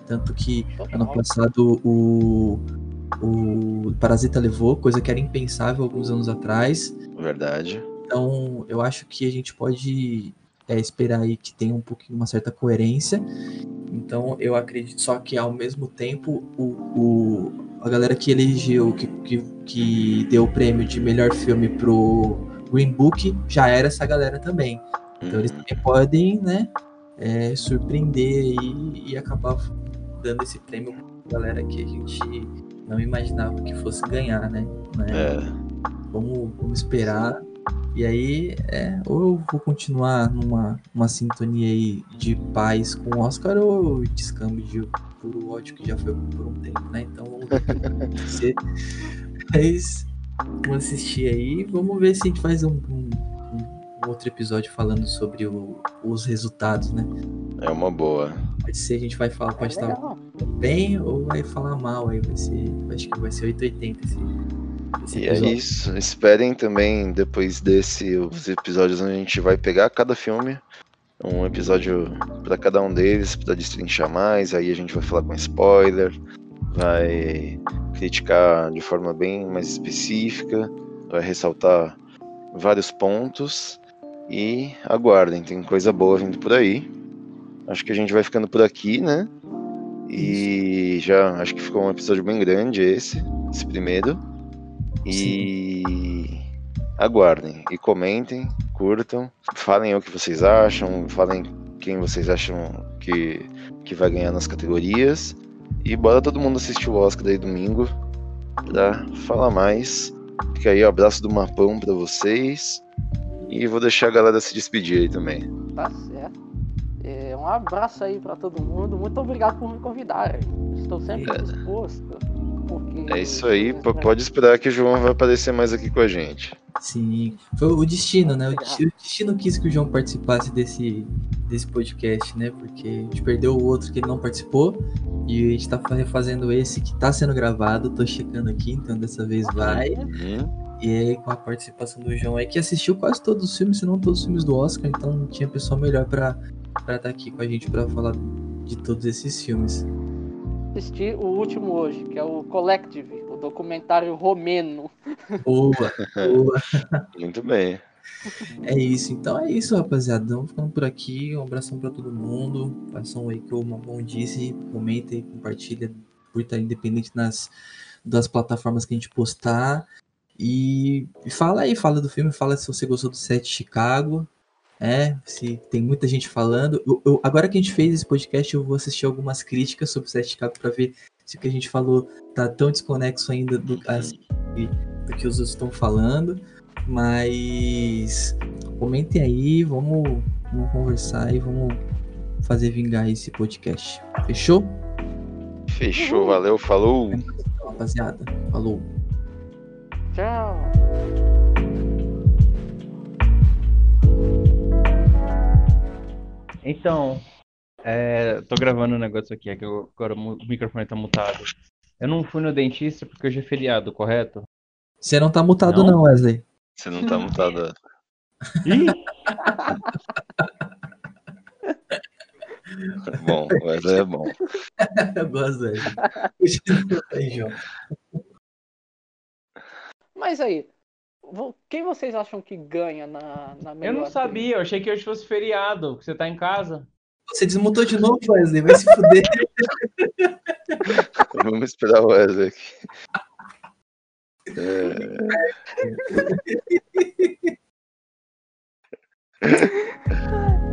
Tanto que Ano passado o, o Parasita levou, coisa que era impensável alguns anos atrás. Verdade. Então eu acho que a gente pode é, esperar aí que tenha um pouquinho uma certa coerência. Então eu acredito só que ao mesmo tempo o, o- a galera que elegeu, que, que, que deu o prêmio de melhor filme pro Green Book já era essa galera também. Então eles Uhum. também podem, né, é, surpreender aí e acabar dando esse prêmio pra galera que a gente não imaginava que fosse ganhar, né? né? É. Vamos, vamos esperar. E aí, é, ou eu vou continuar numa uma sintonia aí de paz com o Oscar, ou descambo de puro ódio que já foi por um tempo, né? Então vamos ver o que vai acontecer. Mas vamos assistir aí. Vamos ver se a gente faz um- um outro episódio falando sobre o- os resultados, né? É uma boa. Pode ser, a gente vai falar, pode É estar bem ou vai falar mal aí. Vai ser. Acho que vai ser 880 esse, esse E é isso. Esperem também, depois desse, os episódios onde a gente vai pegar cada filme. Um episódio para cada um deles, para destrinchar mais. Aí a gente vai falar com spoiler, vai criticar de forma bem mais específica, vai ressaltar vários pontos. E aguardem, tem coisa boa vindo por aí. Acho que a gente vai ficando por aqui, né? E já acho que ficou um episódio bem grande esse, esse primeiro. E aguardem e comentem, curtam, falem o que vocês acham, falem quem vocês acham que, que vai ganhar nas categorias. E bora todo mundo assistir o Oscar daí domingo pra falar mais. Fica aí, abraço do Mapão pra vocês. E vou deixar a galera se despedir aí também. Tá certo. É, um abraço aí pra todo mundo. Muito obrigado por me convidar. Estou sempre É. disposto. Porque É isso aí, p- pode esperar que o João vai aparecer mais aqui com a gente. Sim, foi o destino, né? O destino, o destino quis que o João participasse desse, desse podcast, né? Porque a gente perdeu o outro que ele não participou e a gente tá refazendo esse que tá sendo gravado. Tô checando aqui, então dessa vez vai. Uhum. E aí, com a participação do João aí, que assistiu quase todos os filmes, se não todos os filmes do Oscar, então não tinha pessoa melhor pra estar tá aqui com a gente pra falar de todos esses filmes. assisti o último hoje, que é o Collective, o documentário romeno. Boa, boa. Muito bem. É isso, então é isso, rapaziada. Vamos ficando por aqui. Um abração pra todo mundo. Façam aí que o Mamão disse. Comentem, compartilha, curta independente nas das plataformas que a gente postar. E, fala aí, fala do filme, fala se você gostou do set Chicago. É, se tem muita gente falando. Eu- eu- agora que a gente fez esse podcast, eu vou assistir algumas críticas sobre o set Chicago pra ver se o que a gente falou tá tão desconexo ainda do, assim, do que os outros estão falando. Mas comentem aí, vamos, vamos conversar e vamos fazer vingar esse podcast. Fechou? Fechou, valeu, falou. Rapaziada, falou. Tchau. Então, é, tô gravando um negócio aqui, é que eu- agora o microfone tá mutado. Eu não fui no dentista porque hoje é feriado, correto? Você não tá mutado, Não? não, Wesley. Você não tá mutado. Ih! Bom, mas é bom. Eu gosto, Wesley. Continua aí, João. Mas aí, quem vocês acham que ganha na, na Eu melhor não atriz? sabia, eu achei que hoje fosse feriado, porque você tá em casa. Você desmutou de novo, Wesley. Vai se fuder. Vamos esperar o Wesley aqui. É,